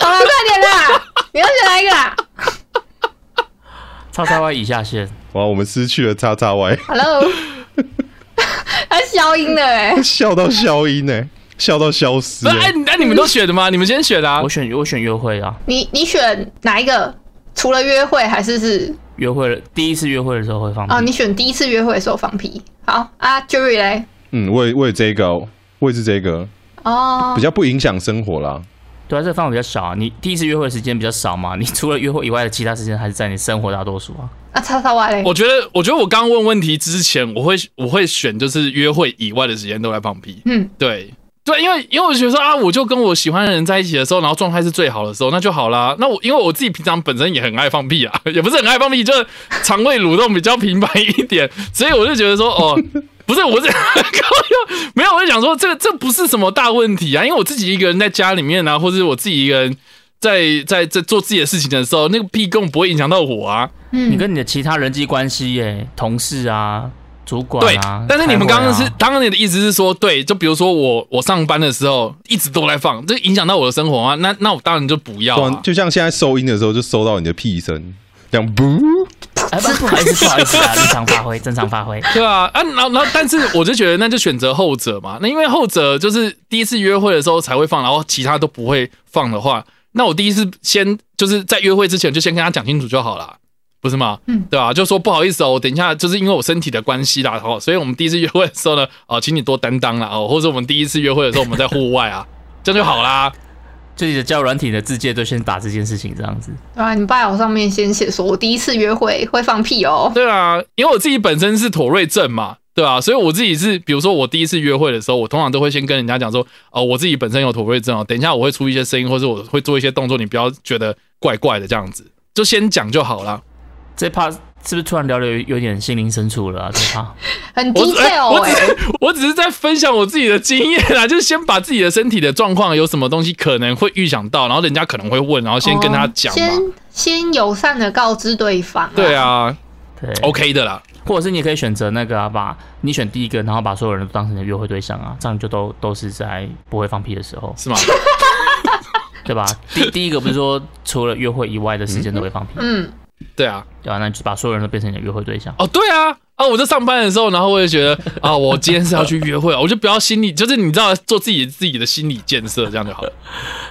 好了，快点啦！你要选哪一个啊？
叉叉 Y 以下线。
哇，我们失去了叉叉 Y。
Hello，他消音了哎，
笑到消音哎。笑到消失。
哎，那你们都选的吗？你们先选啊！
我选我选约会啊。
你你选哪一个？除了约会还是是
约会？第一次约会的时候会放屁。哦，
你选第一次约会的时候放屁。好啊，Jerry 嘞。
嗯，我也我也这个，我也是这个。哦，比较不影响生活啦。
对啊，这个范围比较少啊。你第一次约会的时间比较少嘛？你除了约会以外的其他时间还是在你生活大多数啊。
啊，叉叉歪嘞。
我觉得，我觉得我刚问问题之前，我会我会选就是约会以外的时间都在放屁。嗯，对。对，因为因为我觉得说啊，我就跟我喜欢的人在一起的时候，然后状态是最好的时候，那就好啦。那我因为我自己平常本身也很爱放屁啊，也不是很爱放屁，就是肠胃蠕动比较频繁一点，所以我就觉得说，哦，不是，我是 没有，我就想说，这个这不是什么大问题啊，因为我自己一个人在家里面啊，或者我自己一个人在在在做自己的事情的时候，那个屁根本不会影响到我啊。
嗯，你跟你的其他人际关系耶，同事啊。主管
对，但是你们刚刚是，刚刚你的意思是说，对，就比如说我我上班的时候一直都在放，这影响到我的生活啊，那那我当然就不要。
就像现在收音的时候，就收到你的屁声，这样不？
哎，不好意思，不好意思啊，正常发挥，正常发挥。
对啊，啊，然后然后，但是我就觉得那就选择后者嘛，那因为后者就是第一次约会的时候才会放，然后其他都不会放的话，那我第一次先就是在约会之前就先跟他讲清楚就好了。不是吗？嗯，对吧？就说不好意思哦，我等一下就是因为我身体的关系啦，哦，所以我们第一次约会的时候呢，哦，请你多担当啦，哦，或者我们第一次约会的时候我们在户外啊，这样就好啦。
自己的教软体的字界都先打这件事情，这样子。
对啊，你 bio 上面先写说我第一次约会会放屁哦。
对啊，因为我自己本身是妥瑞症嘛，对啊？所以我自己是，比如说我第一次约会的时候，我通常都会先跟人家讲说，哦，我自己本身有妥瑞症哦，等一下我会出一些声音，或者我会做一些动作，你不要觉得怪怪的这样子，就先讲就好了。
这怕。是不是突然聊的有有点心灵深处了啊？这怕
很 detail
我只 我只是在分享我自己的经验啊，就是先把自己的身体的状况有什么东西可能会预想到，然后人家可能会问，然后先跟他讲
嘛。先先友善的告知对方。
对啊，
对
，OK 的啦。
或者是你可以选择那个啊，把你选第一个，然后把所有人都当成你的约会对象啊，这样就都都是在不会放屁的时候，
是吗？
对吧？第第一个不是说除了约会以外的时间都会放屁？嗯。
对啊，
对啊，那就把所有人都变成你的约会对象。
哦，对啊，啊，我在上班的时候，然后我也觉得 啊，我今天是要去约会，我就不要心理，就是你知道，做自己自己的心理建设，这样就好了。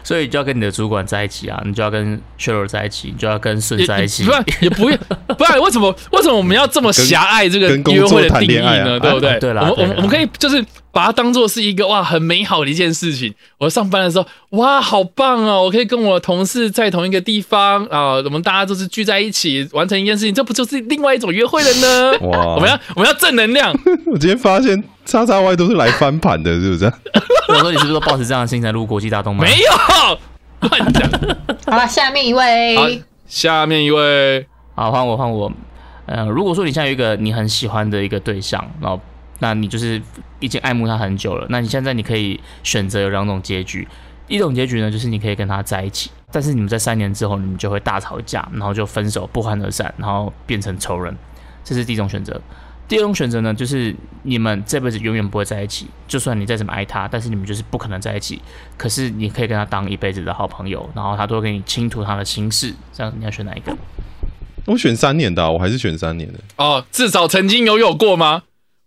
所以就要跟你的主管在一起啊，你就要跟 Sheryl 在一起，你就要跟顺在一起。
不然也不要，不然为什么为什么我们要这么狭隘这个约会的定义呢？对不对？
对
了，我我我们可以就是。把它当做是一个哇很美好的一件事情。我上班的时候，哇，好棒哦！我可以跟我同事在同一个地方啊，我们大家都是聚在一起完成一件事情，这不就是另外一种约会了呢？哇！我们要我们要正能量。
我今天发现叉叉 Y 都是来翻盘的，是不是？
我说你是不是抱持这样的心态录国际大动漫？
没有，乱讲。
好了，下面一位，
下面一位，
好，换我换我。嗯，如果说你现在有一个你很喜欢的一个对象，然后。那你就是已经爱慕他很久了。那你现在你可以选择有两种结局，一种结局呢，就是你可以跟他在一起，但是你们在三年之后，你们就会大吵架，然后就分手，不欢而散，然后变成仇人。这是第一种选择。第二种选择呢，就是你们这辈子永远不会在一起，就算你再怎么爱他，但是你们就是不可能在一起。可是你可以跟他当一辈子的好朋友，然后他都会跟你倾吐他的心事。这样你要选哪一个？
我选三年的，我还是选三年的。
哦，至少曾经有有过吗？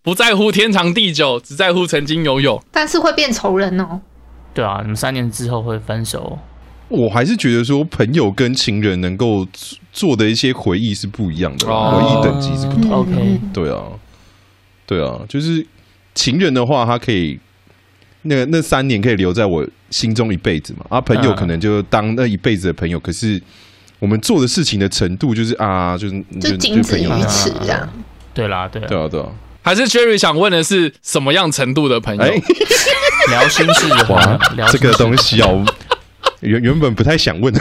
不在乎天长地久，只在乎曾经拥有。
但是会变仇人哦。
对啊，你们三年之后会分手。
我还是觉得说，朋友跟情人能够做的一些回忆是不一样的，回忆等级是不同。
OK，
对啊，对啊，就是情人的话，他可以那那三年可以留在我心中一辈子嘛。啊，朋友可能就当那一辈子的朋友，可是我们做的事情的程度，就是啊，就是
就仅止于此这样。
对啦，对，
对啊，对啊。
还是 Jerry 想问的是什么样程度的朋友？
聊心事的话，
这个东西哦，原原本不太想问，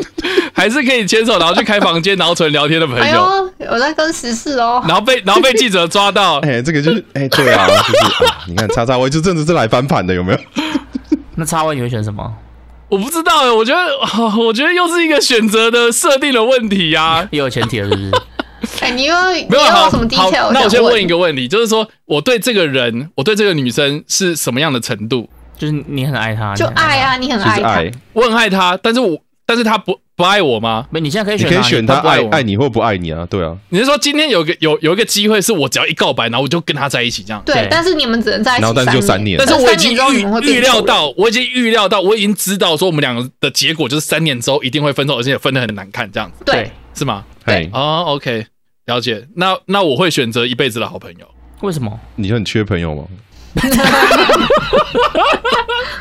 还是可以牵手，然后去开房间，然后纯聊天的朋友。
我在跟十四哦。
然后被然后被记者抓到，
哎，这个就是哎，对啊，就是你看叉叉 Y 就真的是来翻盘的，有没有？
那叉 Y 你会选什么？
我不知道哎，我觉得我觉得又是一个选择的设定的问题呀，
又有前提了，是不是？
哎，你又没有什么 detail？
那我先问一个问题，就是说我对这个人，我对这个女生是什么样的程度？
就是你很爱她，
就爱啊，你很爱她，
我很爱她，但是我但是她不不爱我吗？
没，你现在可以选，
你可以选
她
爱爱你或不爱你啊，对啊。
你是说今天有个有有一个机会，是我只要一告白，然后我就跟他在一起这样？
对，但是你们只能在一起然后但就
三年，
但是我已经预预料到，我已经预料到，我已经知道说我们两个的结果就是三年之后一定会分手，而且分的很难看这样子。
对，
是吗？
对，
哦，OK。了解，那那我会选择一辈子的好朋友。
为什么？
你很缺朋友吗？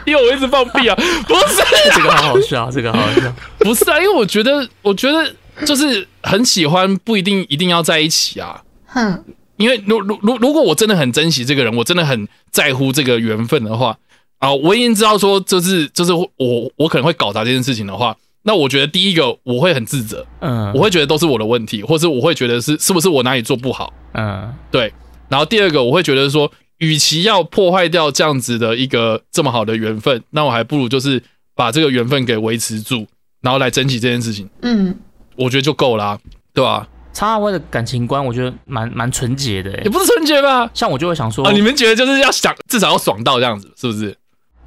因为我一直放屁啊！不是，
这个好好笑，这个好好笑。
不是啊，因为我觉得，我觉得就是很喜欢，不一定一定要在一起啊。哼，因为如如如如果我真的很珍惜这个人，我真的很在乎这个缘分的话啊，我已经知道说，就是就是我我可能会搞砸这件事情的话。那我觉得第一个我会很自责，嗯，我会觉得都是我的问题，或是我会觉得是是不是我哪里做不好，嗯，对。然后第二个我会觉得说，与其要破坏掉这样子的一个这么好的缘分，那我还不如就是把这个缘分给维持住，然后来珍惜这件事情，嗯，我觉得就够了，对吧？
插位的感情观，我觉得蛮蛮纯洁的，
也不是纯洁吧？
像我就会想说，
啊，你们觉得就是要想至少要爽到这样子，是不是？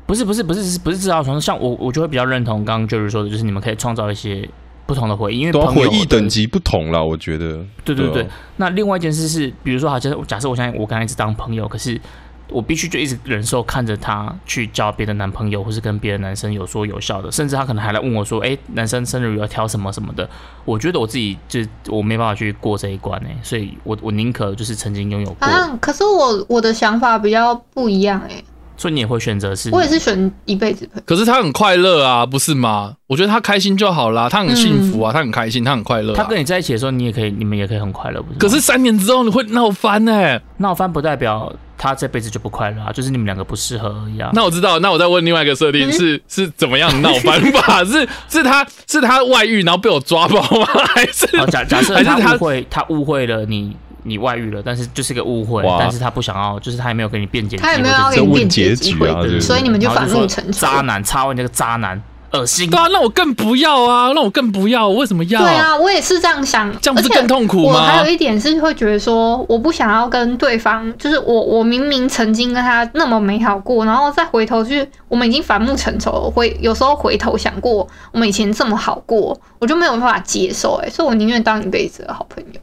不是不是不是不是制造床，像我我就会比较认同刚刚就是说的，就是你们可以创造一些不同的回忆，因为
回忆等级不同了，我觉得。
对对对。那另外一件事是，比如说，好，假设假设我现在我跟他一直当朋友，可是我必须就一直忍受看着他去交别的男朋友，或是跟别的男生有说有笑的，甚至他可能还来问我说：“哎，男生生日要挑什么什么的。”我觉得我自己就我没办法去过这一关哎，所以我我宁可就是曾经拥有过。
啊，可是我我的想法比较不一样哎。
所以你也会选择是？
我也是选一辈子
可是他很快乐啊，不是吗？我觉得他开心就好啦，他很幸福啊，他很开心，他很快乐。
他跟你在一起的时候，你也可以，你们也可以很快乐，不是？
可是三年之后你会闹翻呢？
闹翻不代表他这辈子就不快乐啊，就是你们两个不适合而已啊。
那我知道，那我再问另外一个设定是是怎么样闹翻法？是是他是他外遇然后被我抓包吗？还是
假假设他误会他误会了你？你外遇了，但是就是个误会，但是他不想要，就是他也没有跟你辩解，
他也没有要给你辩解
机会，
所以你们就反目成仇。
渣男，插问那个渣男，恶心。
对啊，那我更不要啊，那我更不要，为什么要？
对啊，我也是这样想，
这样不是更痛苦
吗？我还有一点是会觉得说，我不想要跟对方，就是我，我明明曾经跟他那么美好过，然后再回头去，我们已经反目成仇，回有时候回头想过我们以前这么好过，我就没有办法接受，哎，所以我宁愿当一辈子的好朋友。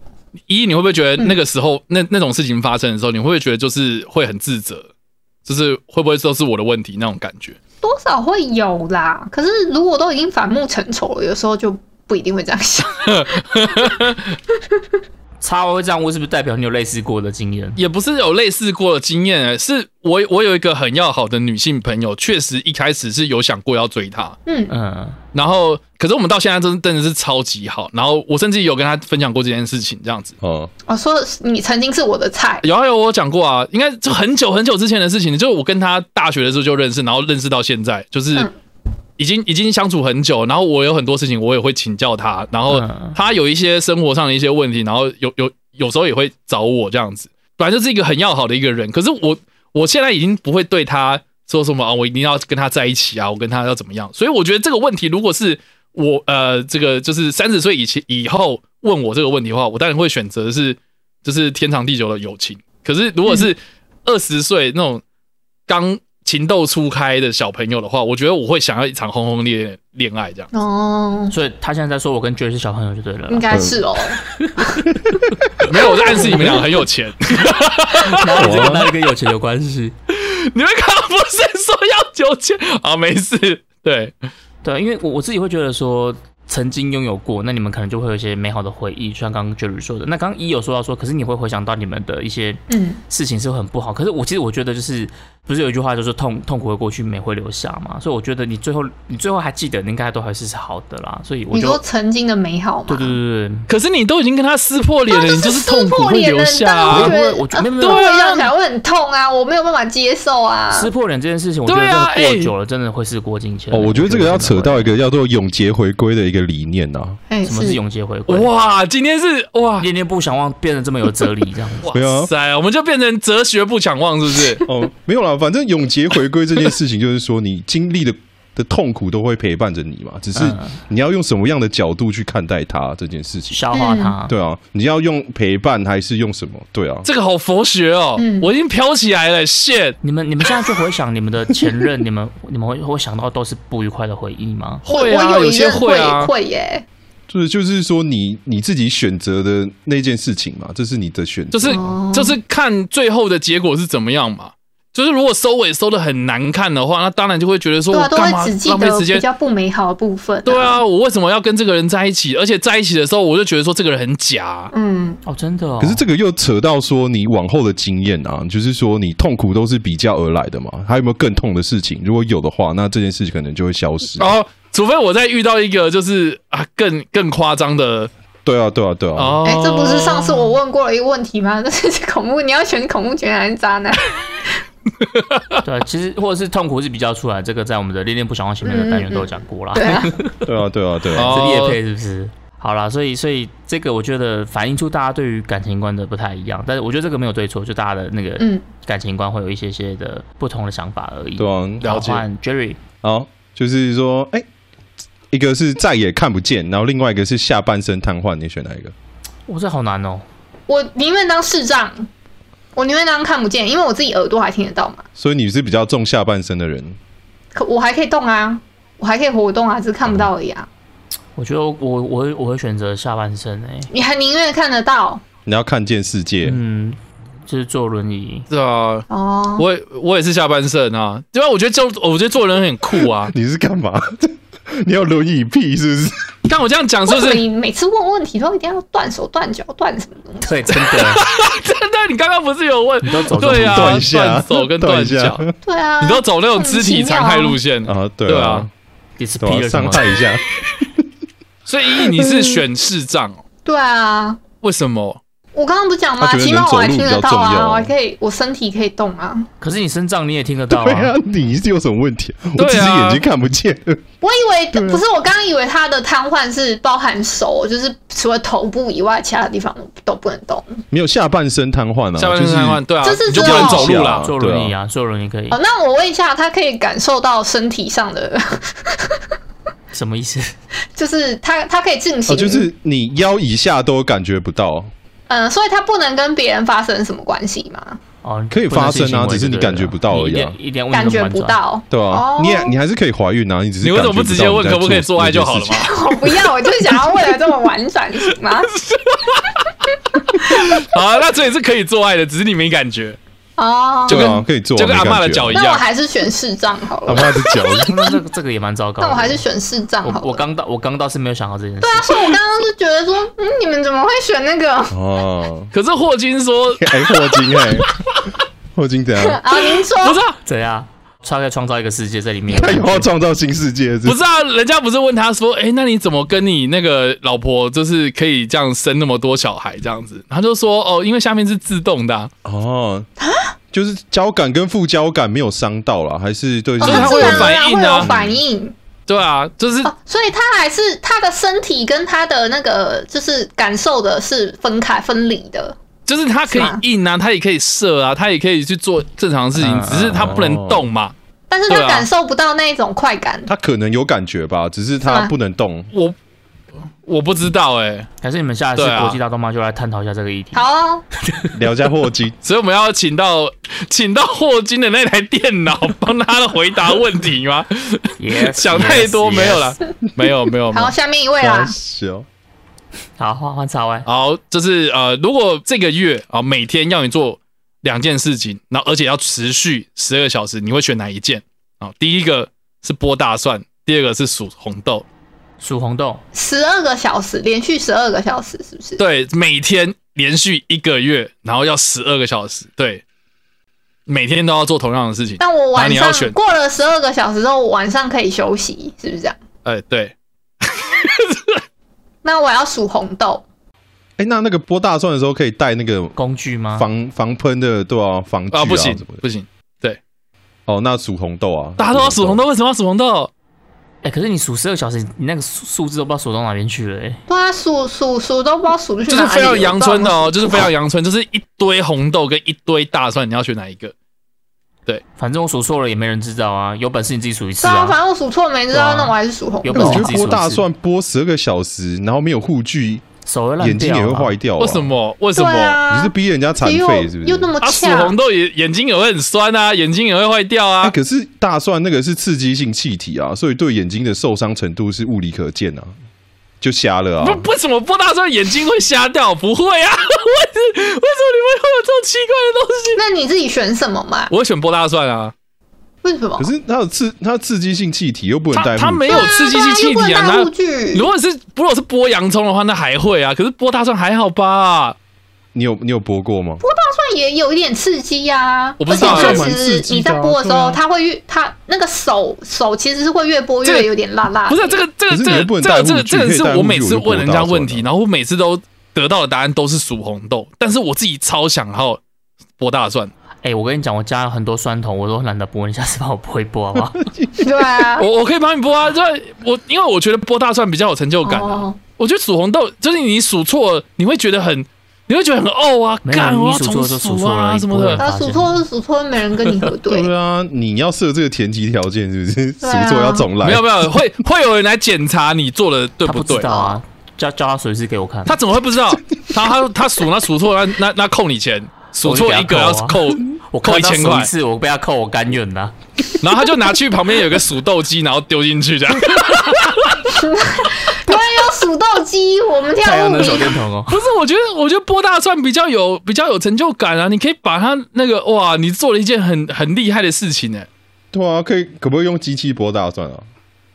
一，你会不会觉得那个时候那那种事情发生的时候，你会不会觉得就是会很自责，就是会不会都是我的问题那种感觉？
多少会有啦。可是如果都已经反目成仇了，有时候就不一定会这样想。
差会这样，我是不是代表你有类似过的经验？
也不是有类似过的经验，是我我有一个很要好的女性朋友，确实一开始是有想过要追她。嗯嗯。然后，可是我们到现在真真的是超级好。然后我甚至有跟她分享过这件事情，这样子。
哦。哦，说你曾经是我的菜。
有有，我讲过啊，应该就很久很久之前的事情，就是我跟她大学的时候就认识，然后认识到现在，就是。已经已经相处很久，然后我有很多事情我也会请教他，然后他有一些生活上的一些问题，然后有有有时候也会找我这样子，本来就是一个很要好的一个人。可是我我现在已经不会对他说什么啊，我一定要跟他在一起啊，我跟他要怎么样？所以我觉得这个问题，如果是我呃这个就是三十岁以前以后问我这个问题的话，我当然会选择是就是天长地久的友情。可是如果是二十岁那种刚。情窦初开的小朋友的话，我觉得我会想要一场轰轰烈烈恋爱这样。哦，
所以他现在在说我跟 J 是小朋友就对了。
应该是哦。
没有，我在暗示你们两个很有钱。
哪里跟有钱有关系？
你们刚刚不是说要有钱？啊，没事。对
对，因为我我自己会觉得说。曾经拥有过，那你们可能就会有一些美好的回忆，就像刚刚 Jerry 说的。那刚刚一有说到说，可是你会回想到你们的一些嗯事情是很不好。可是我其实我觉得就是不是有一句话就是痛痛苦会过去，美会留下嘛？所以我觉得你最后你最后还记得，应该都还是好的啦。所以我
你说曾经的美好吗？
对对对对。
可是你都已经跟他撕破脸了，你就是痛苦会留下。
我觉得我觉得
对啊，起来会很痛啊，我没有办法接受啊。
撕破脸这件事情，我觉得过久了真的会是过境迁。
哦，我觉得这个要扯到一个叫做永劫回归的一个理念呐。
什么是永劫回归？
哇，今天是哇，
念念不想忘变得这么有哲理，这样
哇塞，我们就变成哲学不想忘，是不是？
哦，没有啦，反正永劫。回归这件事情，就是说你经历的的痛苦都会陪伴着你嘛，只是你要用什么样的角度去看待它这件事情，
消化它。
对啊，你要用陪伴还是用什么？对啊，
这个好佛学哦，我已经飘起来了。谢
你们，你们现在去回想你们的前任，你们你们会会想到都是不愉快的回忆吗？
会啊，有些会啊，
会耶。
就是就是说，你你自己选择的那件事情嘛，这是你的选择，
就是就是看最后的结果是怎么样嘛。就是如果收尾收的很难看的话，那当然就会觉得说，我干嘛浪费时间？
比较不美好的部分。
对啊，我为什么要跟这个人在一起？而且在一起的时候，我就觉得说这个人很假。
嗯，哦，真的。
可是这个又扯到说你往后的经验啊，就是说你痛苦都是比较而来的嘛。还有没有更痛的事情？如果有的话，那这件事情可能就会消失。
哦，除非我再遇到一个就是啊更更夸张的。
对啊，对啊，对啊。
哎，这不是上次我问过了一个问题吗？那是恐怖，你要选恐怖情人还是渣男？
对，其实或者是痛苦是比较出来，这个在我们的恋恋不想忘前面的单元都有讲过啦。
对啊，
对啊，对啊，对啊，
是叶配是不是？好啦，所以所以这个我觉得反映出大家对于感情观的不太一样，但是我觉得这个没有对错，就大家的那个感情观会有一些些的不同的想法而已。
对啊，
了解。
Jerry，
好，就是说，哎，一个是再也看不见，然后另外一个是下半身瘫痪，你选哪一个？
我，这好难哦。
我宁愿当视障。我宁愿当看不见，因为我自己耳朵还听得到嘛。
所以你是比较重下半身的人。
可我还可以动啊，我还可以活动啊，只是看不到而已啊。
我觉得我我会我会选择下半身诶。
你还宁愿看得到？
你要看见世界。
嗯，就是坐轮椅。
是啊。哦。我我也是下半身啊，对吧？我觉得坐我觉得做人很酷啊。
你是干嘛？你要轮椅屁是不是？
看我这样讲是不是？
你每次问问题都一定要断手断脚断什么东西？
对，真的，
真的。你刚刚不是有问？
你都走
对啊，
断手
跟断脚。
对啊，
你都走那种肢体残害路线
啊？对啊，
第次劈了
伤害一下。
所以你是选视障？
对啊。
为什么？
我刚刚不是讲吗？起码我还听得到啊，我还可以，我身体可以动啊。
可是你身障你也听得到
啊？你是有什么问题？我只是眼睛看不见。
我以为不是，我刚刚以为他的瘫痪是包含手，就是除了头部以外，其他地方都不能动。
没有下半身瘫痪啊？
下半身瘫痪，对啊，
就是
就不能走路了，
坐轮椅啊，坐轮椅可以。
哦，那我问一下，他可以感受到身体上的
什么意思？
就是他他可以进行，
就是你腰以下都感觉不到。
嗯，所以他不能跟别人发生什么关系吗？
哦，
可以发生啊，只是你感觉不到而已，
一点
感觉不到，
对啊，你你还是可以怀孕啊，你只是
你为什么不直接问可不可以做爱就好了吗？
我不要，我就是想要未来这么婉转行吗？
好，那这也是可以做爱的，只是你没感觉。
哦，
就跟可以做，
就跟阿妈的脚一样。
那我还是选视障好了。
阿妈的脚，
那这个这个也蛮糟糕。
那我还是选视障好。
我刚到，我刚到是没有想到这件事。
对啊，所以我刚刚是觉得说，嗯，你们怎么会选那个？
哦，
可是霍金说，
哎，霍金哎，霍金怎样？
啊，您说
不是
怎样？他在创造一个世界在里面，
他要创造新世界。
不是啊，人家不是问他说：“哎，那你怎么跟你那个老婆就是可以这样生那么多小孩这样子？”他就说：“哦，因为下面是自动的。”
哦，就是交感跟副交感没有伤到了，还是对，
所以他会有反应
啊，反应。
对啊，就是，
所以他还是他的身体跟他的那个就是感受的是分开分离的。
就是他可以硬啊，他也可以射啊，他也可以去做正常的事情，只是他不能动嘛。
但是他感受不到那一种快感。
他可能有感觉吧，只是他不能动。
我我不知道哎，
还是你们下一次国际大动漫就来探讨一下这个议题。
好，
聊一下霍金。
所以我们要请到请到霍金的那台电脑帮他回答问题吗？想太多没有了，没有没有。
好，下面一位啊。
好，换换插位。
好，就是呃，如果这个月啊，每天要你做两件事情，然后而且要持续十二个小时，你会选哪一件？啊，第一个是剥大蒜，第二个是数红豆。
数红豆，
十二个小时，连续十二个小时，是不是？
对，每天连续一个月，然后要十二个小时。对，每天都要做同样的事情。
那我晚上
你要选
过了十二个小时之后，晚上可以休息，是不是这样？
哎，对，
那我要数红豆，
哎，那那个剥大蒜的时候可以带那个
工具吗？
防防喷的，对啊，防具
啊，不行不行，对
哦，那数红豆啊，
大家都要数红豆，为什么要数红豆？
哎、可是你数十二小时，你那个数数字都不知道数到哪边去了、哎，
对啊，数数数都不知道数去
就是
哪里了
非常阳春的哦，就是非常阳春，就是一堆红豆跟一堆大蒜，你要选哪一个？
反正我数错了也没人知道啊，有本事你自己数一次
对啊，
啊。
反正我数错没知道，
啊
那我还是数红
有
豆
那我觉得
本事自己数一次
剥大蒜剥十二个小时，然后没有护具，
手会烂
眼睛也会坏掉、啊。
为什？么？为什么？
你是逼人家残
又
废是不是？
又那么
啊，数
呛
红，豆也眼睛也会很酸啊，眼睛也会坏掉
哎、
啊。
可是大蒜那个是刺激性气体啊，所以对眼睛的受伤程度是物理可见啊，就瞎了啊。
不，为什么剥大蒜眼睛会瞎掉？不会啊，为什为什么你们会有这种奇怪的东西？
那你自己选什么嘛？
我会选剥大蒜啊，
为什么
可？是它有刺，它刺激性气体又不能带
它它没有刺激性气体啊。
它
如果是如果是剥洋葱的话，那还会啊。可是剥大蒜还好吧？
你有你有剥过吗？
蒜也有一点刺激呀、
我不知道
而且它其实你在剥的时候，它会越它那个手手其实是会越剥越有点辣辣的。
不是这个这个这个这个这个这个是我每次问人家问题，然后我每次都得到的答案都是数红豆，但是我自己超想要剥大蒜。
哎、我跟你讲，我加了很多蒜头，我都懒得剥，你下次帮我剥一剥好不好？
对啊，
我我可以帮你剥啊，就是我因为我觉得剥大蒜比较有成就感啊。
哦
我觉得数红豆就是你数错，你会觉得很，你会觉得很哦啊，干我要重
就数
数啊什么的。
他数错是数错，没人跟你核对。
对啊，你要设这个前提条件是不是？数错要重来。
没有没有，会会有人来检查你做的对
不
对
知道啊，叫叫他随时给我看。
他怎么会不知道？他他他数那数错，那那那扣你钱，数错一个要
扣
扣
我
扣一千块
一，次，我被他扣，我甘愿呐。
然后他就拿去旁边有个数豆机，然后丢进去这样。
原来有数豆机，我们跳舞
太阳能手电筒哦，
不是，我觉得我觉得剥大蒜比较有比较有成就感啊！你可以把它那个哇，你做了一件很很厉害的事情呢、
对啊，可以可不可以用机器剥大蒜啊？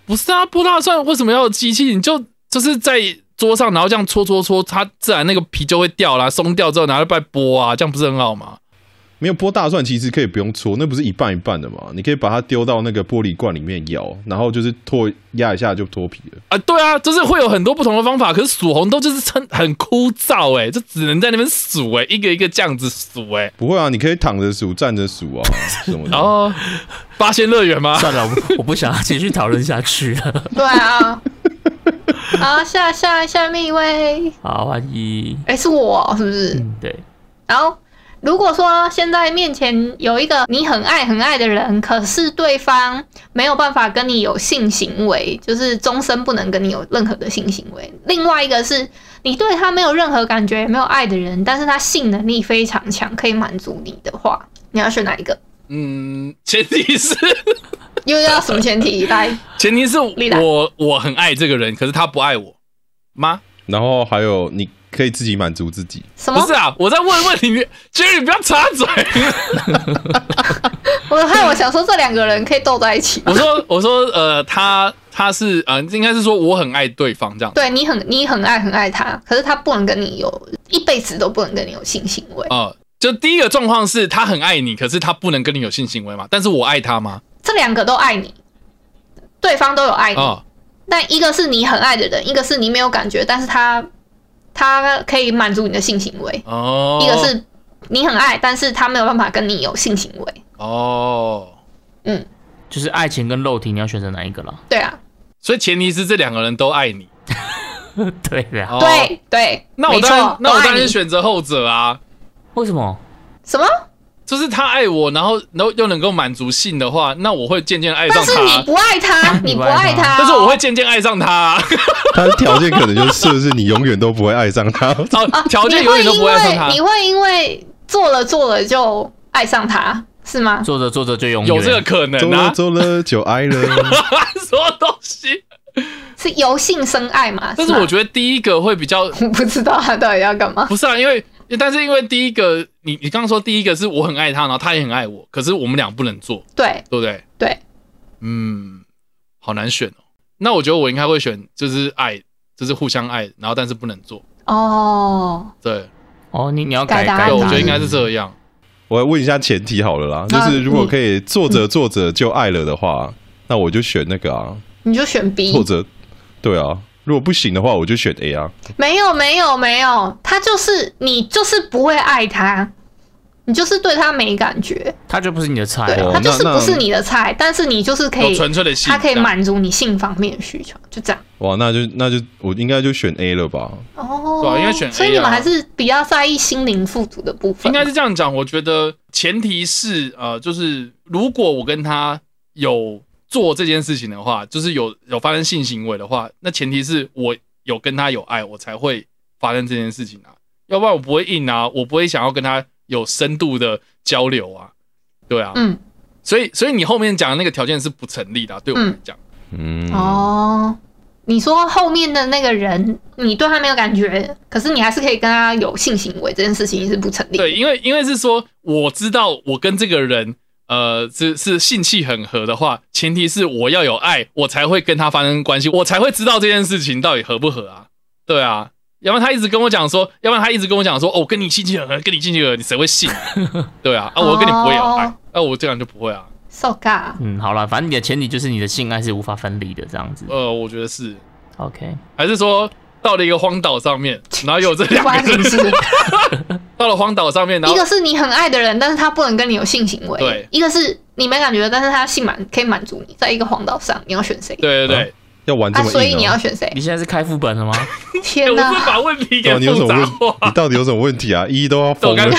不是啊，剥大蒜为什么要有机器？你就就是在桌上，然后这样搓搓搓，它自然那个皮就会掉啦，松掉之后拿来再剥啊，这样不是很好吗？
没有剥大蒜，其实可以不用搓，那不是一半一半的嘛？你可以把它丢到那个玻璃罐里面摇，然后就是脱压一下就脱皮了。
啊，对啊，就是会有很多不同的方法。可是数红豆就是很很枯燥哎、就只能在那边数哎、一个一个这样子数哎、
不会啊，你可以躺着数、站着数啊，什么的。
哦八仙乐园吗？
算了，我我不想要继续讨论下去了。
对啊。好，下下下面一位，
好，欢迎。
哎、是我是不是？
嗯，对，
然后，如果说现在面前有一个你很爱很爱的人，可是对方没有办法跟你有性行为，就是终身不能跟你有任何的性行为。另外一个是你对他没有任何感觉、没有爱的人，但是他性能力非常强，可以满足你的话，你要选哪一个？
嗯，前提是
又要什么前提？来，
前提是我我很爱这个人，可是他不爱我吗？
然后还有，你可以自己满足自己。
什么
不是？啊，我在问问题，Jerry 不要插嘴。
我害我想说这两个人可以斗在一起。
我说我说呃，他他是呃，应该是说我很爱对方这样。
对你很你很爱很爱他，可是他不能跟你有一辈子都不能跟你有性行为。
呃，就第一个状况是他很爱你，可是他不能跟你有性行为嘛？但是我爱他吗？
这两个都爱你，对方都有爱你，
哦，
但一个是你很爱的人，一个是你没有感觉，但是他他可以满足你的性行为，
哦，
一个是你很爱，但是他没有办法跟你有性行为。
哦，
嗯，
就是爱情跟肉体，你要选择哪一个了？
对啊，
所以前提是这两个人都爱你。
对的。
哦，
对对，
那我当然，那我当然选择后者啊。
为什么？
什么？
就是他爱我，然后然后又能够满足性的话，那我会渐渐爱上他
但是你。不爱他，你不
爱他
哦，
但是我会渐渐爱上他啊。
他的条件可能就是设置你永远都不会爱上他。
哦，条件永远都不会爱上他
你。会因为做了做了就爱上他，是吗？
做着做着就永远
有这个可能啊？
走了就爱了。
什么东西？
是由性生爱嘛？
但是我觉
得
得第一个会比较
我不知道他到底要干嘛。
不是啊，因为但是因为第一个，你你刚刚说第一个是我很爱他，然后他也很爱我，可是我们俩不能做，
对
对不对？
对，
嗯，好难选哦。那我觉得我应该会选，就是爱，就是互相爱，然后但是不能做。
哦，
对，
哦，你你要改
改
我觉得应该是这样。
我来问一下前提好了啦，就是如果可以做着做着就爱了的话，那我就选那个啊。
你就选 B。
或者，对啊，如果不行的话，我就选 A 啊。
没有没有没有，他就是你就是不会爱他。你就是对他没感觉，
他就不是你的菜，
他就是不是你的菜，但是你就是可以
纯粹的
他可以满足你性方面的需求，就这样。
哇，那就那就我应该就选 A 了吧？
哦，对，应该选 A。
所以你们还是比较在意心灵富足的部分。
应该是这样讲，我觉得前提是呃，就是如果我跟他有做这件事情的话，就是有有发生性行为的话，那前提是我有跟他有爱，我才会发生这件事情啊，要不然我不会硬啊，我不会想要跟他。有深度的交流啊，对啊，嗯，所以所以你后面讲的那个条件是不成立的，对我来讲，
嗯，哦，你说后面的那个人，你对他没有感觉，可是你还是可以跟他有性行为，这件事情是不成立。
对，因为因为是说我知道我跟这个人，呃，是是性气很合的话，前提是我要有爱，我才会跟他发生关系，我才会知道这件事情到底合不合啊，对啊。要不然他一直跟我讲说，要不然他一直跟我讲说，哦，跟你性气很合，跟你性气很合，你谁会信？对啊，啊，我跟你不会有爱，那我这样就不会啊。
So。
嗯，好了，反正你的前提就是你的性爱是无法分离的，这样子。
呃，我觉得是。
OK。
还是说到了一个荒岛上面，然后有这两个人，到了荒岛上面，
一个是你很爱的人，但是他不能跟你有性行为；
对，
一个是你没感觉，但是他性满可以满足你，在一个荒岛上，你要选谁？
对对对。
要玩这么硬，
所以你要选谁？
你现在是开副本了吗？
天哪！
我是把问题给复杂化。
你到底有什么问题啊？一都要疯了。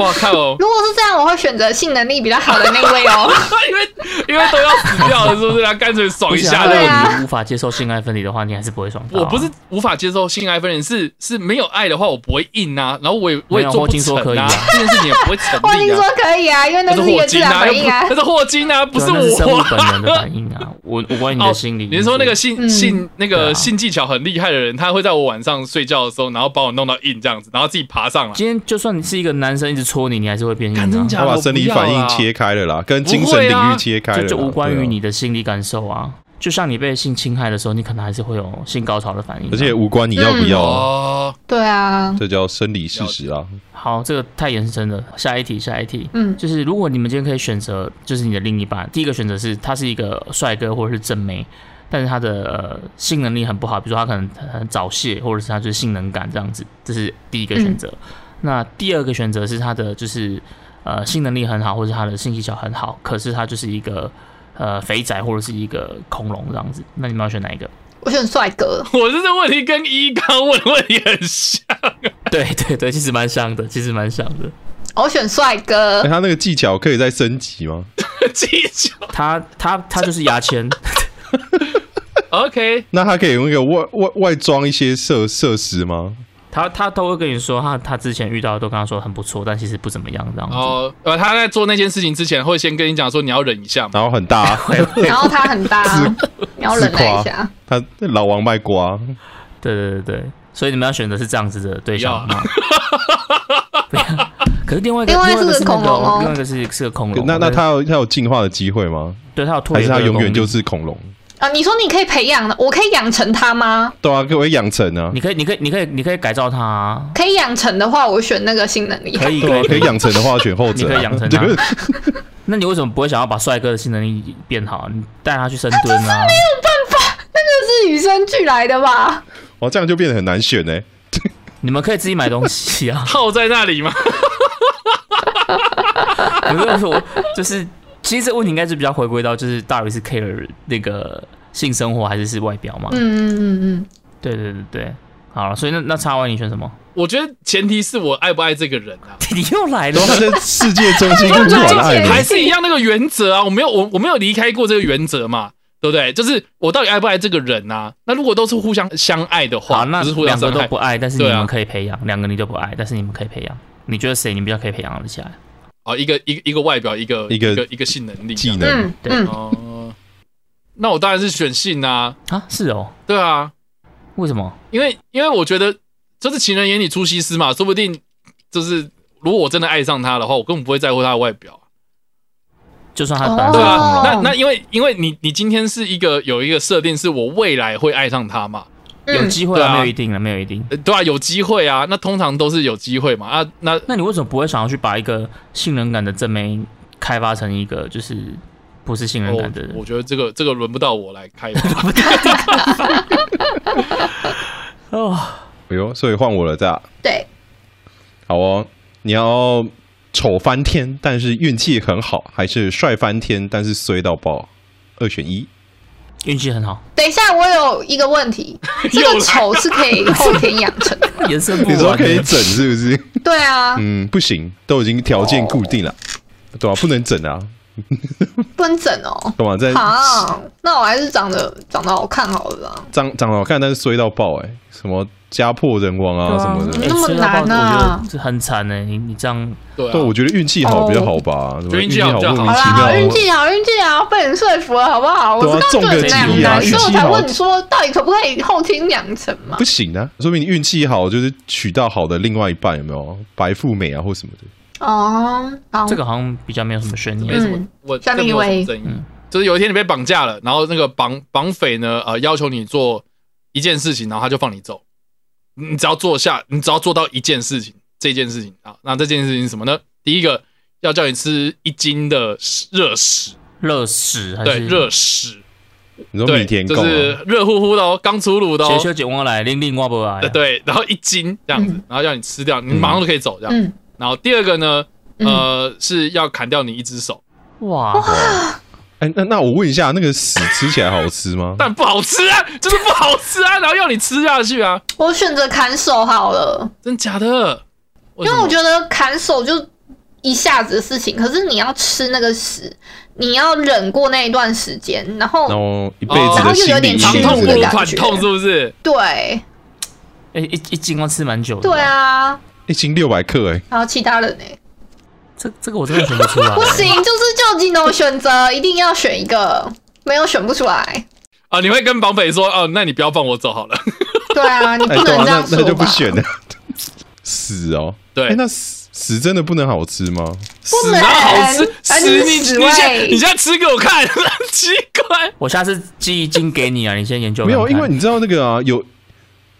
哇靠！
如果是这样，我会选择性能力比较好的那位哦。
因为因为都要死掉了，是不是？他干脆爽一下。
如果你无法接受性爱分离的话，你还是不会爽。
我不是无法接受性爱分离，是是没有爱的话，我不会硬啊。然后我也我也做不成啊。这件事情也不会成立啊。
我听说可以啊，因为那是霍金啊，
那是霍金啊，不是我。
本能的反应啊，我我关于你的心理。
你说那个性性那个性技巧很厉害的人，他会在我晚上睡觉的时候，然后把我弄到硬这样子，然后自己爬上来。
今天就算你是一个男生，一直戳你，你还是会变硬。
他把生理反应切开了啦，跟精神领域切开了，
就无关于你的心理感受啊。就像你被性侵害的时候，你可能还是会有性高潮的反应，
而且无关你要不要啊。
对啊，
这叫生理事实啊。
好，这个太延伸了。下一题，下一题，嗯，就是如果你们今天可以选择，就是你的另一半，第一个选择是他是一个帅哥或者是正妹，但是他的性能力很不好，比如说他可能很早泄，或者是他就是性能感这样子，这是第一个选择。那第二个选择是他的就是呃性能力很好，或者他的性技巧很好，可是他就是一个呃肥仔或者是一个恐龙这样子。那你们要选哪一个？
我选帅哥。
我是这问题跟一刚问问题很像。
对对对，其实蛮像的，其实蛮像的。
我选帅哥。
他那个技巧可以再升级吗？
技巧？
他他他就是牙签。
OK，
那他可以用一个外外外装一些设设施吗？
他他都会跟你说，他他之前遇到的都跟他说很不错，但其实不怎么样这样子。哦，
呃，他在做那件事情之前，会先跟你讲说你要忍一下，
然后很大，
然后他很大，你要忍耐一下。
他老王卖瓜，
对对对对，所以你们要选择是这样子的对象吗？可是另外一个另外一个是恐龙，另外一个是是个恐龙。
那那他有他有进化的机会吗？
对他有，
还是他永远就是恐龙？
啊，你说你可以培养的，我可以养成它吗？
对啊，可以养成啊。
你可以，你可以，你可以，你可以改造它。
可以养成的话，我选那个新能力。
可以，
可以，可以养成的话，选后者。
你可以养成它。那你为什么不会想要把帅哥的性能力变好？你带他去深蹲啊？没有
办法，那个是与生俱来的吧？
哦，这样就变得很难选呢。
你们可以自己买东西啊，
套在那里吗？
不是我，就是。其实这个问题应该是比较回归到，就是大鱼是 care 那个性生活还是是外表嘛？嗯嗯嗯嗯，对对对对，好了，所以那那叉 Y 你选什么？
我觉得前提是我爱不爱这个人啊？
你又来了，
他在世界中心不
是爱还是一样那个原则啊？我没有我我没有离开过这个原则嘛？对不对？就是我到底爱不爱这个人啊？那如果都是互相相爱的话，
那
是两
个都不爱，但是你们可以培养，两个你都不爱，但是你们可以培养，你觉得谁你比较可以培养得起来？
哦，一个一个一个外表，一个
一个
一个性能力
技能，
对
哦。那我当然是选性啊！
啊，是哦，
对啊。
为什么？
因为因为我觉得就是情人眼里出西施嘛，说不定就是如果我真的爱上他的话，我根本不会在乎他的外表。
就算他本来对
啊，那那因为因为你你今天是一个有一个设定，是我未来会爱上他嘛。
有机会啊，没有一定啊，没有一定。
对啊，有机会啊，那通常都是有机会嘛啊，那
那你为什么不会想要去把一个信任感的正妹开发成一个就是不是信任感的人？
我觉得这个这个轮不到我来开发。
哦，哎呦，所以换我了，这样
对，
好哦，你要丑翻天，但是运气很好，还是帅翻天，但是衰到爆？二选一，
运气很好。
等一下，我有一个问题，这个丑是可以后天养成的吗？
颜色不，
你说可以整是不是？
对啊，
嗯，不行，都已经条件固定了，对吧？不能整啊。
不能整哦，
懂吗？在
好，那我还是长得长得好看好了啦。
长长得好看，但是衰到爆哎，什么家破人亡啊什么的，
那么难啊，
这很惨哎。你你这样，
对，
我觉得运气好比较好吧，
运气好，
莫名
其
妙，
运气好，运气好，被人说服了，好不好？我是刚觉得那样难，所以我才问你说，到底可不可以后天养成嘛？
不行啊，说明你运气好，就是娶到好的另外一半，有没有白富美啊或什么的。
哦，
这个好像比较没有什么悬念，
没什么。我下面一位，嗯，就是有一天你被绑架了，然后那个绑绑匪呢，呃，要求你做一件事情，然后他就放你走。你只要做下，你只要做到一件事情，这件事情啊，那这件事情是什么呢？第一个要叫你吃一斤的热屎，
热屎，
对，热屎。
你说米田
就是热乎乎的哦，刚出炉的哦。
学修姐我来，零零我不来。
对，然后一斤这样子，然后要你吃掉，你马上就可以走这样。然后第二个呢，呃，是要砍掉你一只手。哇
哇！哎，那那我问一下，那个屎吃起来好吃吗？
但不好吃啊，就是不好吃啊，然后要你吃下去啊。
我选择砍手好了。
真假的？
因为我觉得砍手就一下子的事情，可是你要吃那个屎，你要忍过那一段时间，然后
然后一辈子，然
后又有点
长痛不如短痛，是不是？
对。
哎，一一斤要吃蛮久的。
对啊。
一斤六百克哎，
还有其他人呢？
这这个我真的选不出来。
不行，就是就只能选择，一定要选一个，没有选不出来。
啊，你会跟绑匪说哦，那你不要放我走好了。
对啊，你不能这样说
那就不选了。屎哦，
对，
那屎屎真的不能好吃吗？
屎能好吃，屎你你先你先吃给我看，奇怪。
我下次寄一斤给你啊，你先研究。
没有，因为你知道那个啊，有。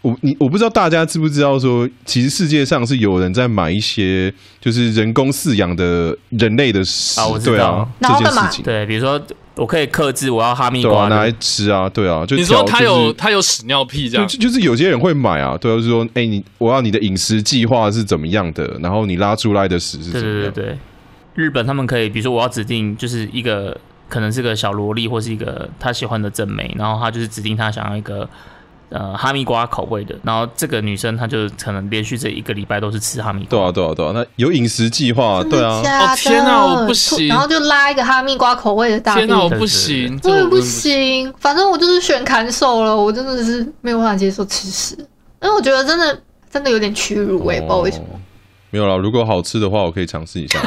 我你我不知道大家知不知道说，其实世界上是有人在买一些就是人工饲养的人类的屎，对啊，这件事情，
对，比如说我可以克制我要哈密瓜
拿来吃啊，对啊，就
你说他有他有屎尿屁这样，
就是有些人会买啊，对啊，就是说，哎，你我要你的饮食计划是怎么样的，然后你拉出来的屎是怎么样？
对对对，日本他们可以，比如说我要指定就是一个可能是个小萝莉或是一个他喜欢的正美，然后他就是指定他想要一个。呃，哈密瓜口味的，然后这个女生她就可能连续这一个礼拜都是吃哈密瓜。
对啊，对啊，对啊，那有饮食计划，对啊。
哦天哪，我不行。
然后就拉一个哈密瓜口味的大。
天哪，我不行，
我也不行。反正我就是选砍手了，我真的是没有办法接受吃屎，因为我觉得真的真的有点屈辱，我也不知道为什么。
没有啦，如果好吃的话，我可以尝试一下。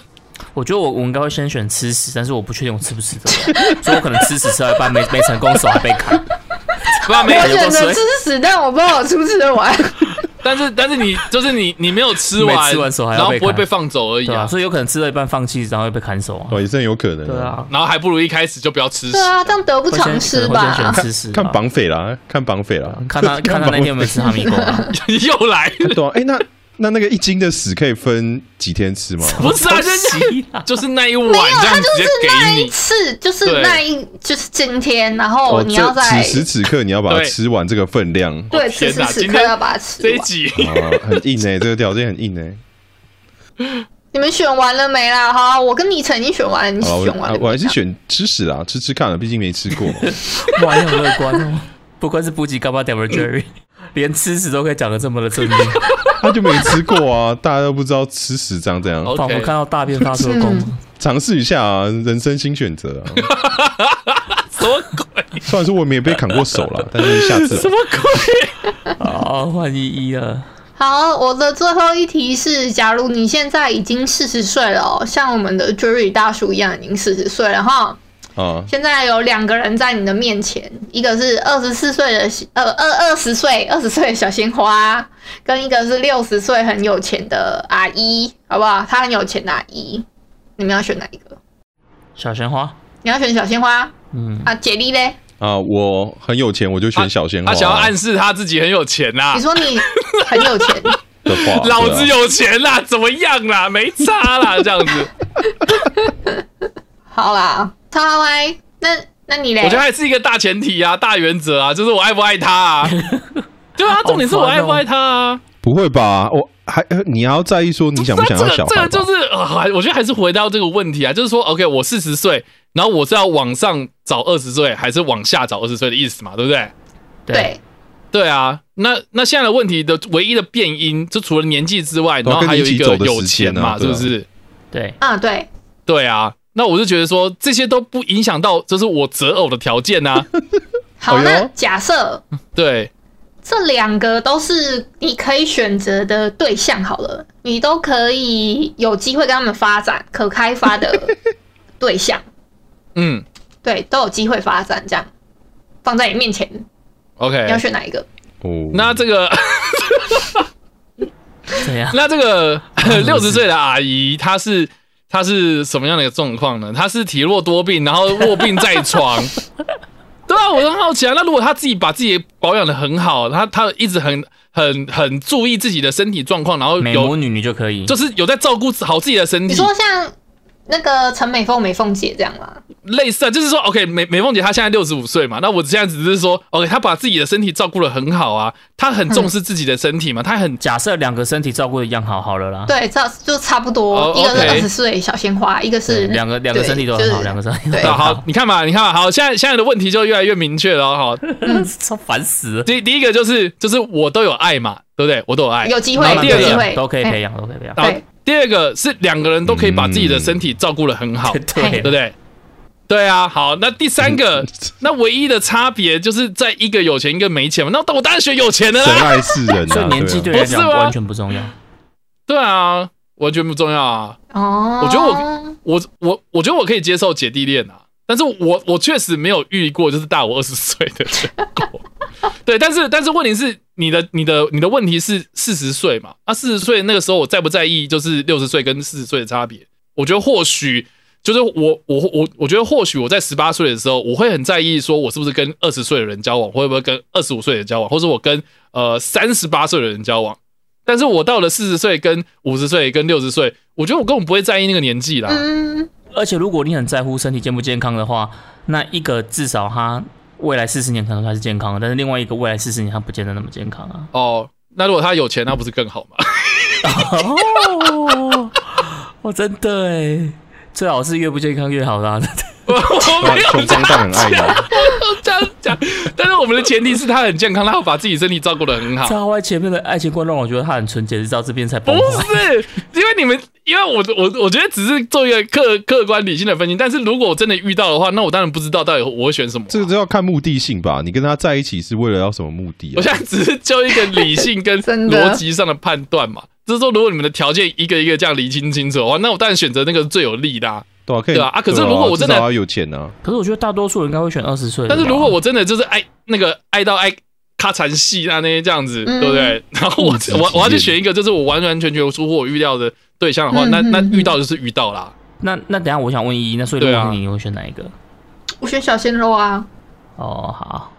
我觉得我我应该会先选吃屎，但是我不确定我吃不吃得所以我可能吃屎吃到一半没没成功，手还被砍。
我选择吃屎，但我不知道我吃不吃得完。
但是但是你就是你你没有吃完，
吃完手还
然后不会被放走而已啊，
所以有可能吃到一半放弃，然后会被砍手啊。
哦，也是有可能。
对啊，
然后还不如一开始就不要吃屎。
对啊，这样得不偿失吧。
吃屎，
看绑匪啦，看绑匪啦，
看他看他那天有没有吃哈密瓜，
又来。
对啊，哎那。那那个一斤的屎可以分几天吃吗？
不是啊，就是就是那一碗这样直接给
你，是就是那一就是今天，然后你要在
此时此刻你要把它吃完这个分量。
对，此时此刻要把它吃
完。这一集
很硬哎，这个条件很硬哎。
你们选完了没啦？哈，我跟你曾经选完了，你选完了。
我还是选吃屎啦，吃吃看了，毕竟没吃过。
哇，你很乐观哦，不愧是补给高巴 d e v Jerry。连吃屎都可以讲的这么的正面，
他就没吃过啊，大家都不知道吃屎长怎样，
仿佛看到大便发出的光，
尝试一下啊，人生新选择啊，
什么鬼？
虽然说我们也被砍过手了，但是下次
什么鬼？
好，换一一了。
好，我的最后一题是：假如你现在已经四十岁了，像我们的 Jerry 大叔一样，已经四十岁了哈。现在有两个人在你的面前，一个是二十四岁的呃二二十岁二十岁的小鲜花，跟一个是六十岁很有钱的阿姨，好不好？她很有钱的阿姨，你们要选哪一个？
小鲜花，
你要选小鲜花？嗯，啊，姐弟嘞？
啊，我很有钱，我就选小鲜花。
他想要暗示他自己很有钱呐。
你说你很有钱
的话，
老子有钱啦，怎么样啦？没差啦，这样子。
好啦，他歪那那你嘞？
我觉得还是一个大前提啊，大原则啊，就是我爱不爱他啊？对啊，重点是我爱不爱他啊？
不会吧？我还你要在意说你想不想要小孩？
这个就是还我觉得还是回到这个问题啊，就是说，OK，我四十岁。然后我是要往上找二十岁，还是往下找二十岁的意思嘛？对不对？
对，
对啊。那那现在的问题的唯一的变因，就除了年纪之外，然后还有一个有钱嘛？是不是？
对，
啊，对，
对啊。那我就觉得说，这些都不影响到，就是我择偶的条件呐。
好，那假设
对
这两个都是你可以选择的对象，好了，你都可以有机会跟他们发展可开发的对象。
嗯，
对，都有机会发展，这样放在你面前
，OK，
你要选哪一个？
哦，
那这个
怎样？
那这个六十岁的阿姨，她是她是什么样的一个状况呢？他是体弱多病，然后卧病在床。对啊，我很好奇啊。那如果他自己把自己保养的很好，他他一直很很很注意自己的身体状况，然后
美魔女女就可以，
就是有在照顾好自己的身体。
你说像？那个陈美凤、美凤姐这样吗？
类似啊，就是说，OK，美美凤姐她现在六十五岁嘛，那我现在只是说，OK，她把自己的身体照顾的很好啊，她很重视自己的身体嘛，她很
假设两个身体照顾的一样好，好了啦。
对，差就差不多，一个是二十岁小鲜花，一个是
两个两个身体都很好，两个身体都很
好。你看嘛，你看嘛，好，现在现在的问题就越来越明确了，哈，
超 烦死了。
第第一个就是就是我都有爱嘛，对不对？我都有爱，
有机会，
第二个
都可以培养，都可以培养。
第二个是两个人都可以把自己的身体照顾的很好，
对
不对？对啊，好，那第三个，那唯一的差别就是在一个有钱，一个没钱嘛。那我当然选有钱的啦。
神爱世人，
所以年纪对来讲完全不重要。
对啊，完全不重要啊。哦，我觉得我我我我觉得我可以接受姐弟恋啊，但是我我确实没有遇过就是大我二十岁的人。对，但是但是问题是，你的你的你的问题是四十岁嘛？啊，四十岁那个时候我在不在意就是六十岁跟四十岁的差别？我觉得或许就是我我我我觉得或许我在十八岁的时候，我会很在意说我是不是跟二十岁的人交往，会不会跟二十五岁的交往，或者我跟呃三十八岁的人交往。但是我到了四十岁跟五十岁跟六十岁，我觉得我根本不会在意那个年纪啦。
嗯，而且如果你很在乎身体健不健康的话，那一个至少他。未来四十年可能还是健康的，但是另外一个未来四十年他不见得那么健康啊。
哦，那如果他有钱，那不是更好吗？
哦，我，真的哎，最好是越不健康越好啦。
我没有这样
讲，
这样讲，但是我们的前提是他很健康，他要把自己身体照顾的很好。
在外前面的爱情观让我觉得他很纯洁，直到这边才不
是，因为你们，因为我我我觉得只是做一个客客观理性的分析，但是如果我真的遇到的话，那我当然不知道到底我会选什么。
这个要看目的性吧，你跟他在一起是为了要什么目的？
我现在只是就一个理性跟 逻辑上的判断嘛，就是说如果你们的条件一个一个这样理清清楚的话，那我当然选择那个最有利的。
对
啊，啊，可是如果我真的
要有钱呢？
可是我觉得大多数人应该会选二十岁。
但是如果我真的就是爱那个爱到爱咔嚓戏啊那些这样子，对不对？然后我我我要去选一个就是我完完全全出乎我预料的对象的话，那那遇到就是遇到啦。
那那等下我想问依依，那所以你你会选哪一个？
我选小鲜肉啊。
哦，好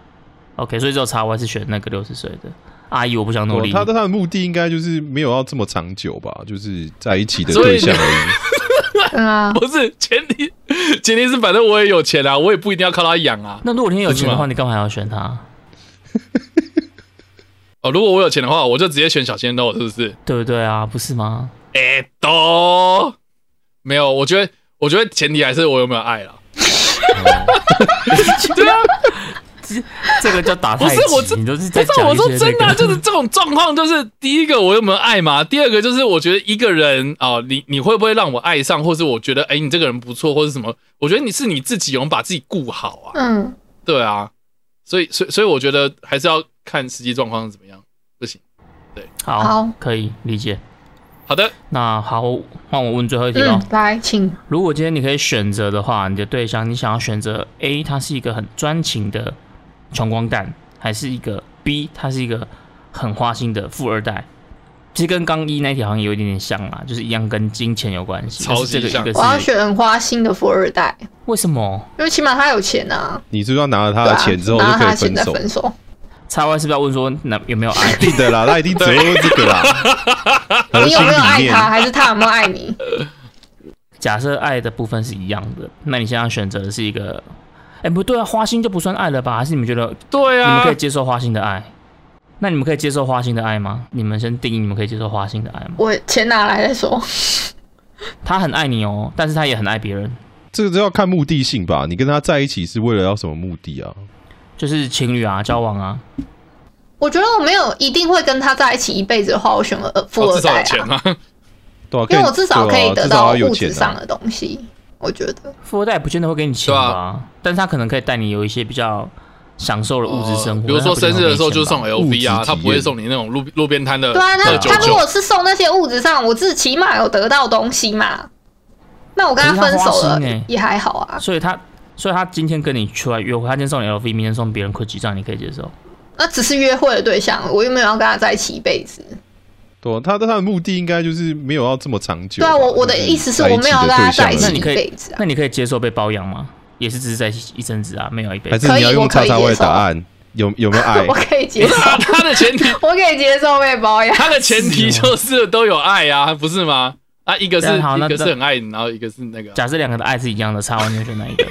，OK，所以只有查我还是选那个六十岁的阿姨，我不想努力。
他的他的目的应该就是没有要这么长久吧，就是在一起的对象而已。
啊，
不是前提，前提是反正我也有钱啊，我也不一定要靠他养啊。
那如果你有钱的话，你干嘛还要选他？
哦，如果我有钱的话，我就直接选小鲜肉，是不是？
对不对啊？不是吗？
哎，都没有。我觉得，我觉得前提还是我有没有爱了。对啊。
这个叫打太极，你都是在
讲我说真的，就是这种状况，就是第一个我有没有爱嘛？第二个就是我觉得一个人啊，你你会不会让我爱上，或是我觉得哎，你这个人不错，或者什么？我觉得你是你自己有把自己顾好啊。嗯，对啊，所以所以所以我觉得还是要看实际状况是怎么样，不行。对，
好，可以理解。
好的，
那好，换我问最后一题喽。
来，请。
如果今天你可以选择的话，你的对象你想要选择 A，他是一个很专情的。穷光蛋还是一个 B，他是一个很花心的富二代，其实跟刚一那条好像有一点点像啦，就是一样跟金钱有关系。
超级像。
我要选花心的富二代。
为什么？
因为起码他有钱啊。
你是不是要拿了他的钱之后就可以
分手？
叉 Y 是不是要问说那有没有爱？
定的啦，他一定只会问这个啦。
你有没有爱他，还是他有没有爱你？
假设爱的部分是一样的，那你现在选择的是一个，哎，不对啊，花心就不算爱了吧？还是你们觉得？
对啊，
你们可以接受花心的爱？那你们可以接受花心的爱吗？你们先定义，你们可以接受花心的爱吗？
我钱拿来再说。
他很爱你哦，但是他也很爱别人。
这个要看目的性吧？你跟他在一起是为了要什么目的啊？
就是情侣啊，交往啊。
我觉得我没有一定会跟他在一起一辈子的话，我选了富二代啊。
对，
因为我至少可以得到物质上的东西。我觉得
富二代不见得会给你钱吧，但是他可能可以带你有一些比较。享受的物质生活，
比如说生日的时候就送 LV 啊，他不会送你那种路路边摊的。
对啊，那他如果是送那些物质上，我自起码有得到东西嘛。那我跟他分手了也还好啊。
所以他，所以他今天跟你出来约会，他今天送你 LV，明天送别人 GUCCI，这样你可以接受？
那只是约会的对象，我又没有要跟他在一起一辈子。
对，他的他的目的应该就是没有要这么长久。
对啊，我我的意思是我没有跟他在一起一辈子。
那你可以接受被包养吗？也是只是在一阵子啊，没有一辈子。
还是你要用叉叉位答案？有有没有爱？
我可以接受。
他的前提，
我可以接受被包养。
他的前提就是都有爱啊，不是吗？啊，一个是一个是很爱你，然后一个是那个。
假设两个的爱是一样的，差完你选哪一个？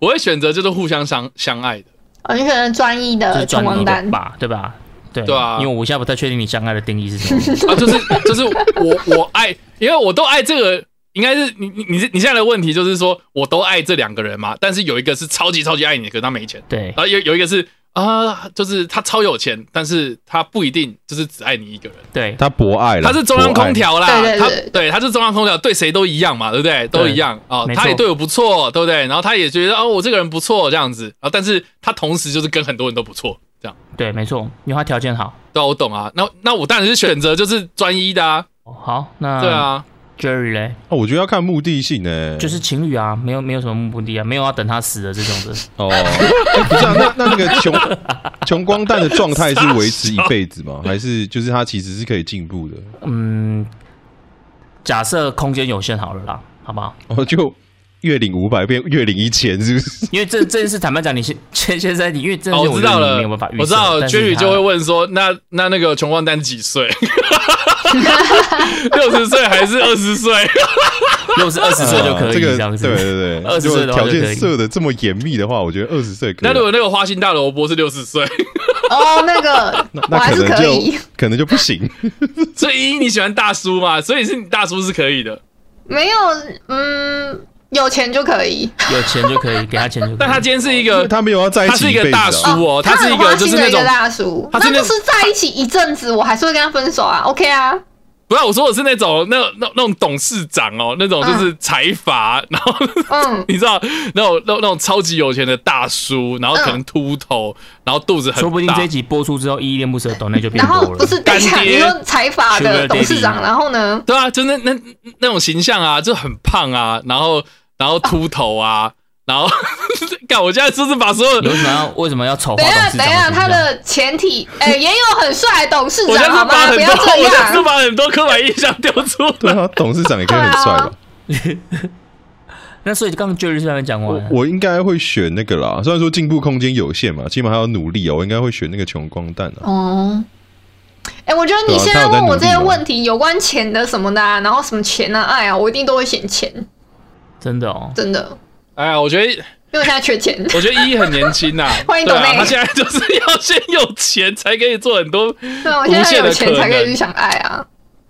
我会选择就是互相相相爱的。
哦，你选择专一的
专
一的
吧，对吧？对
对啊，
因为我现在不太确定你相爱的定义是什么。
啊，就是就是我我爱，因为我都爱这个。应该是你你你你现在的问题就是说，我都爱这两个人嘛，但是有一个是超级超级爱你，可是他没钱。
对，
然后有有一个是啊，就是他超有钱，但是他不一定就是只爱你一个人。
对，
他博爱了，
他是中央空调啦，
他
对他是中央空调，对谁都一样嘛，对不对？都一样啊，他也对我不错，对不对？然后他也觉得哦，我这个人不错这样子啊，但是他同时就是跟很多人都不错。
对，没错，因为他条件好。
对，我懂啊。那那我当然是选择就是专一的啊。
好，那
对啊。
Jerry 嘞，
哦，我觉得要看目的性呢，
就是情侣啊，没有没有什么目的啊，没有要等他死的这种的。
哦，不是啊，那那那个穷穷光蛋的状态是维持一辈子吗？还是就是他其实是可以进步的？嗯，
假设空间有限好了啦，好不好？
哦，就月领五百变月领一千，是不是？
因为这这件事坦白讲，你 现现现在你因为这
我知道了，
没有办法
我知道 Jerry 就会问说，那那那个穷光蛋几岁？六十岁还是二十岁？
如果是二十岁就可以这样子。
对对对，
二十岁
条件设的这么严密的话，我觉得二十岁可以。
那如果那个花心大萝卜是六十岁，
哦，那个
那可能就可能就不行。
所以一你喜欢大叔嘛？所以是你大叔是可以的。
没有，嗯，有钱就可以，
有钱就可以给他钱就可以。
但他今天是一个，
他没有要在一起，
他是一个大叔哦，他是一个就是那种
大叔，那就是在一起一阵子，我还是会跟他分手啊，OK 啊。
不要我说我是那种那那那种董事长哦，那种就是财阀，然后 你知道那种那那种超级有钱的大叔，然后可能秃头，然后肚子很大。
说不定这一集播出之后，依依恋不舍，懂那就变多
了。然后不是干爹，你说财阀的董事长，然后呢？
对啊，就那那那种形象啊，就很胖啊，然后然后秃头啊。然后，干！我现在是不是把所有
为什么要为什么要丑化董事长？
等一下，他的前提，哎，也有很帅董事长，好
吗？
不要这样，
我是把很多刻板印象丢出。
对啊，董事长也可以很帅吧？
那所以刚刚 Jerry 上面讲完，
我应该会选那个啦。虽然说进步空间有限嘛，起码还要努力哦。我应该会选那个穷光蛋啊。哦，
哎，我觉得你现在问我这些问题，有关钱的什么的，然后什么钱啊、爱啊，我一定都会选钱。
真的哦，
真的。
哎呀，我觉得，因
为现在缺钱。
我觉得依依很年轻呐，
欢迎董妹。
他现在就是要先有钱，才可以做很多。
对啊，我现在有钱才可以去想爱啊，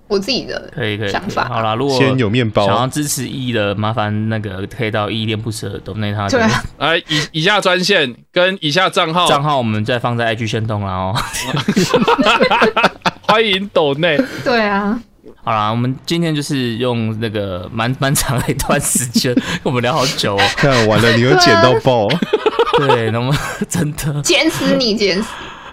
我自己的
可以可以
想法。
好啦，如果
先有面包，
想要支持依依的，麻烦那个可以到依依恋不舍董内他。
对，
来以以下专线跟以下账号，
账号我们再放在 IG 先动了哦。
欢迎董内。
对啊。
好啦，我们今天就是用那个蛮蛮长的一段时间，我们聊好久哦。
看完了，你又剪到爆。
对，那么真的
剪死你，剪死。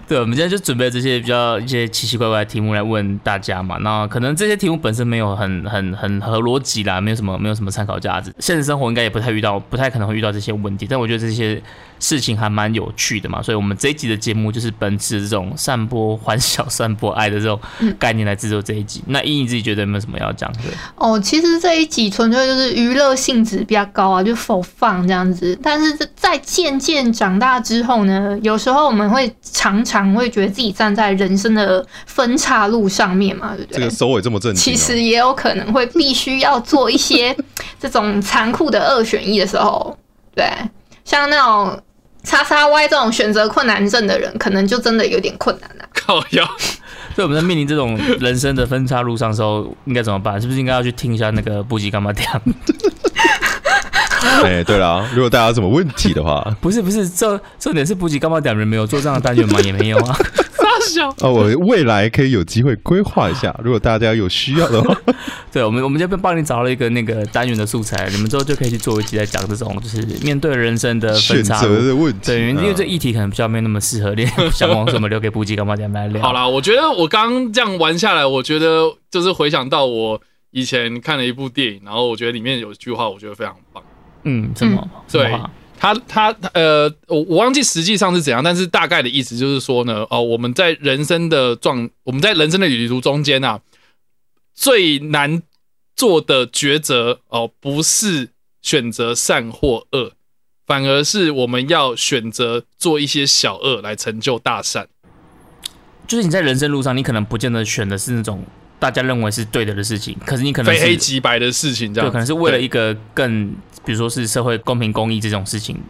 对，我们今天就准备这些比较一些奇奇怪怪的题目来问大家嘛。那可能这些题目本身没有很很很合逻辑啦，没有什么没有什么参考价值。现实生活应该也不太遇到，不太可能会遇到这些问题。但我觉得这些事情还蛮有趣的嘛，所以我们这一集的节目就是本持这种散播欢笑、散播爱的这种概念来制作这一集。那依你自己觉得有没有什么要讲的？
哦，其实这一集纯粹就是娱乐性质比较高啊，就否放这样子。但是在渐渐长大之后呢，有时候我们会常常会觉得自己站在人生的分岔路上面嘛，对不对？
这个收尾这么正
其实也有可能会必须要做一些这种残酷的二选一的时候，对，像那种。叉叉 Y 这种选择困难症的人，可能就真的有点困难了。
靠腰，
所以我们在面临这种人生的分叉路上的时候，应该怎么办？是不是应该要去听一下那个布吉干嘛讲？
哎，对了，如果大家有什么问题的话，
不 是不是，重重点是布吉干嘛点人没有做这样的单元吗？也没有啊。
哦，我未来可以有机会规划一下，如果大家有需要的话，
对我们我们这边帮你找了一个那个单元的素材，你们之后就可以去做一集来讲这种就是面对人生的
选择的问题。
对，因为这议题可能比较没那么适合练，想往什么留给布吉干嘛点来聊。
好啦，我觉得我刚这样玩下来，我觉得就是回想到我以前看了一部电影，然后我觉得里面有一句话，我觉得非常棒。
嗯，什么？
对。他他呃，我我忘记实际上是怎样，但是大概的意思就是说呢，哦，我们在人生的状，我们在人生的旅途中间啊，最难做的抉择哦，不是选择善或恶，反而是我们要选择做一些小恶来成就大善。
就是你在人生路上，你可能不见得选的是那种大家认为是对的的事情，可是你可能
非黑即白的事情，这样
可能是为了一个更。比如说是社会公平公益这种事情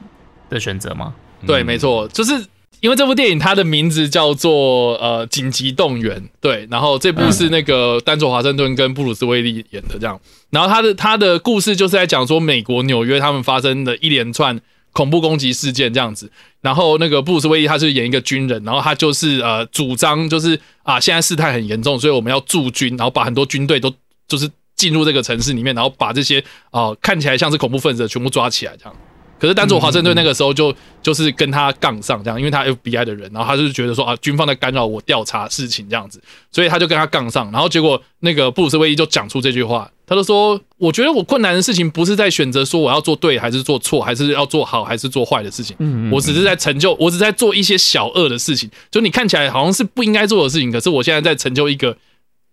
的选择吗？
对，没错，就是因为这部电影它的名字叫做呃紧急动员，对，然后这部是那个丹佐华盛顿跟布鲁斯威利演的这样，然后他的他的故事就是在讲说美国纽约他们发生的一连串恐怖攻击事件这样子，然后那个布鲁斯威利他是演一个军人，然后他就是呃主张就是啊现在事态很严重，所以我们要驻军，然后把很多军队都就是。进入这个城市里面，然后把这些啊看起来像是恐怖分子的全部抓起来，这样。可是丹佐华盛顿那个时候就就是跟他杠上这样，因为他 FBI 的人，然后他就觉得说啊军方在干扰我调查事情这样子，所以他就跟他杠上，然后结果那个布鲁斯威利就讲出这句话，他就说我觉得我困难的事情不是在选择说我要做对还是做错，还是要做好还是做坏的事情，我只是在成就，我只在做一些小恶的事情，就你看起来好像是不应该做的事情，可是我现在在成就一个。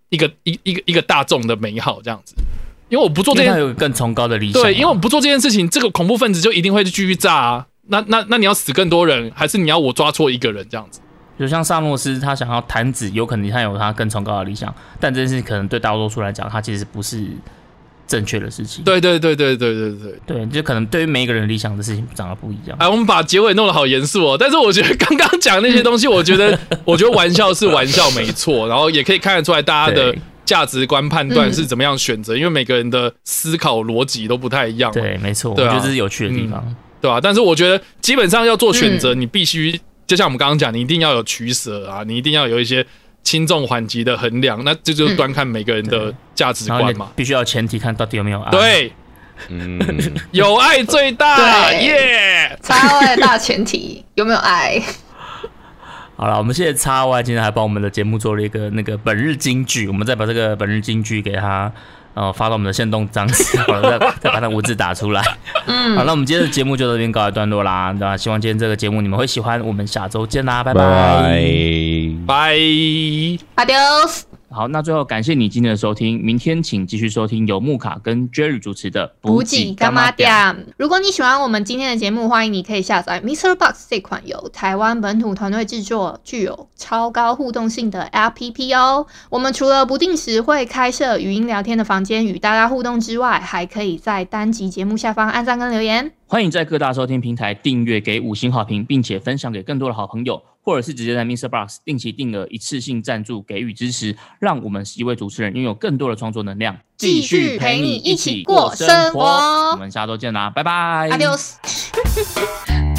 一个一一个一个大众的美好这样子，因为我不做这件，
有更崇高的理想。
对，因为我不做这件事情，这个恐怖分子就一定会继续炸啊。那那那你要死更多人，还是你要我抓错一个人这样子？
就像萨诺斯，他想要弹指，有可能他有他更崇高的理想，但这件事可能对大多数来讲，他其实不是。正确的事情，
对对对对对对对
对，就可能对于每一个人理想的事情长得不一样。
哎，我们把结尾弄得好严肃哦，但是我觉得刚刚讲那些东西，我觉得 我觉得玩笑是玩笑没错，然后也可以看得出来大家的价值观判断是怎么样选择，因为每个人的思考逻辑都不太一样。
对，没错，我觉得这是有趣的地方，
对吧？但是我觉得基本上要做选择，你必须就像我们刚刚讲，你一定要有取舍啊，你一定要有一些。轻重缓急的衡量，那这就端看每个人的价值观嘛。
必须要前提看到底有没有爱。
对，嗯，有爱最大，耶！
超爱大前提有没有爱？
好了，我们谢谢叉 Y，今天还帮我们的节目做了一个那个本日金句，我们再把这个本日金句给他。呃，发到我们的线动章子，好了，再再把它文字打出来。嗯，好，那我们今天的节目就到这边告一段落啦。那希望今天这个节目你们会喜欢，我们下周见啦，拜拜，
拜
，Adios。
好，那最后感谢你今天的收听，明天请继续收听由木卡跟 Jerry 主持的
补给干妈店。如果你喜欢我们今天的节目，欢迎你可以下载 Mr. Box 这款由台湾本土团队制作、具有超高互动性的 APP 哦。我们除了不定时会开设语音聊天的房间与大家互动之外，还可以在单集节目下方按赞跟留言。
欢迎在各大收听平台订阅、给五星好评，并且分享给更多的好朋友。或者是直接在 Mr. Box 定期定额一次性赞助给予支持，让我们十一位主持人拥有更多的创作能量，
继续陪你一起过生活。
我们下周见啦，拜拜
，Adios。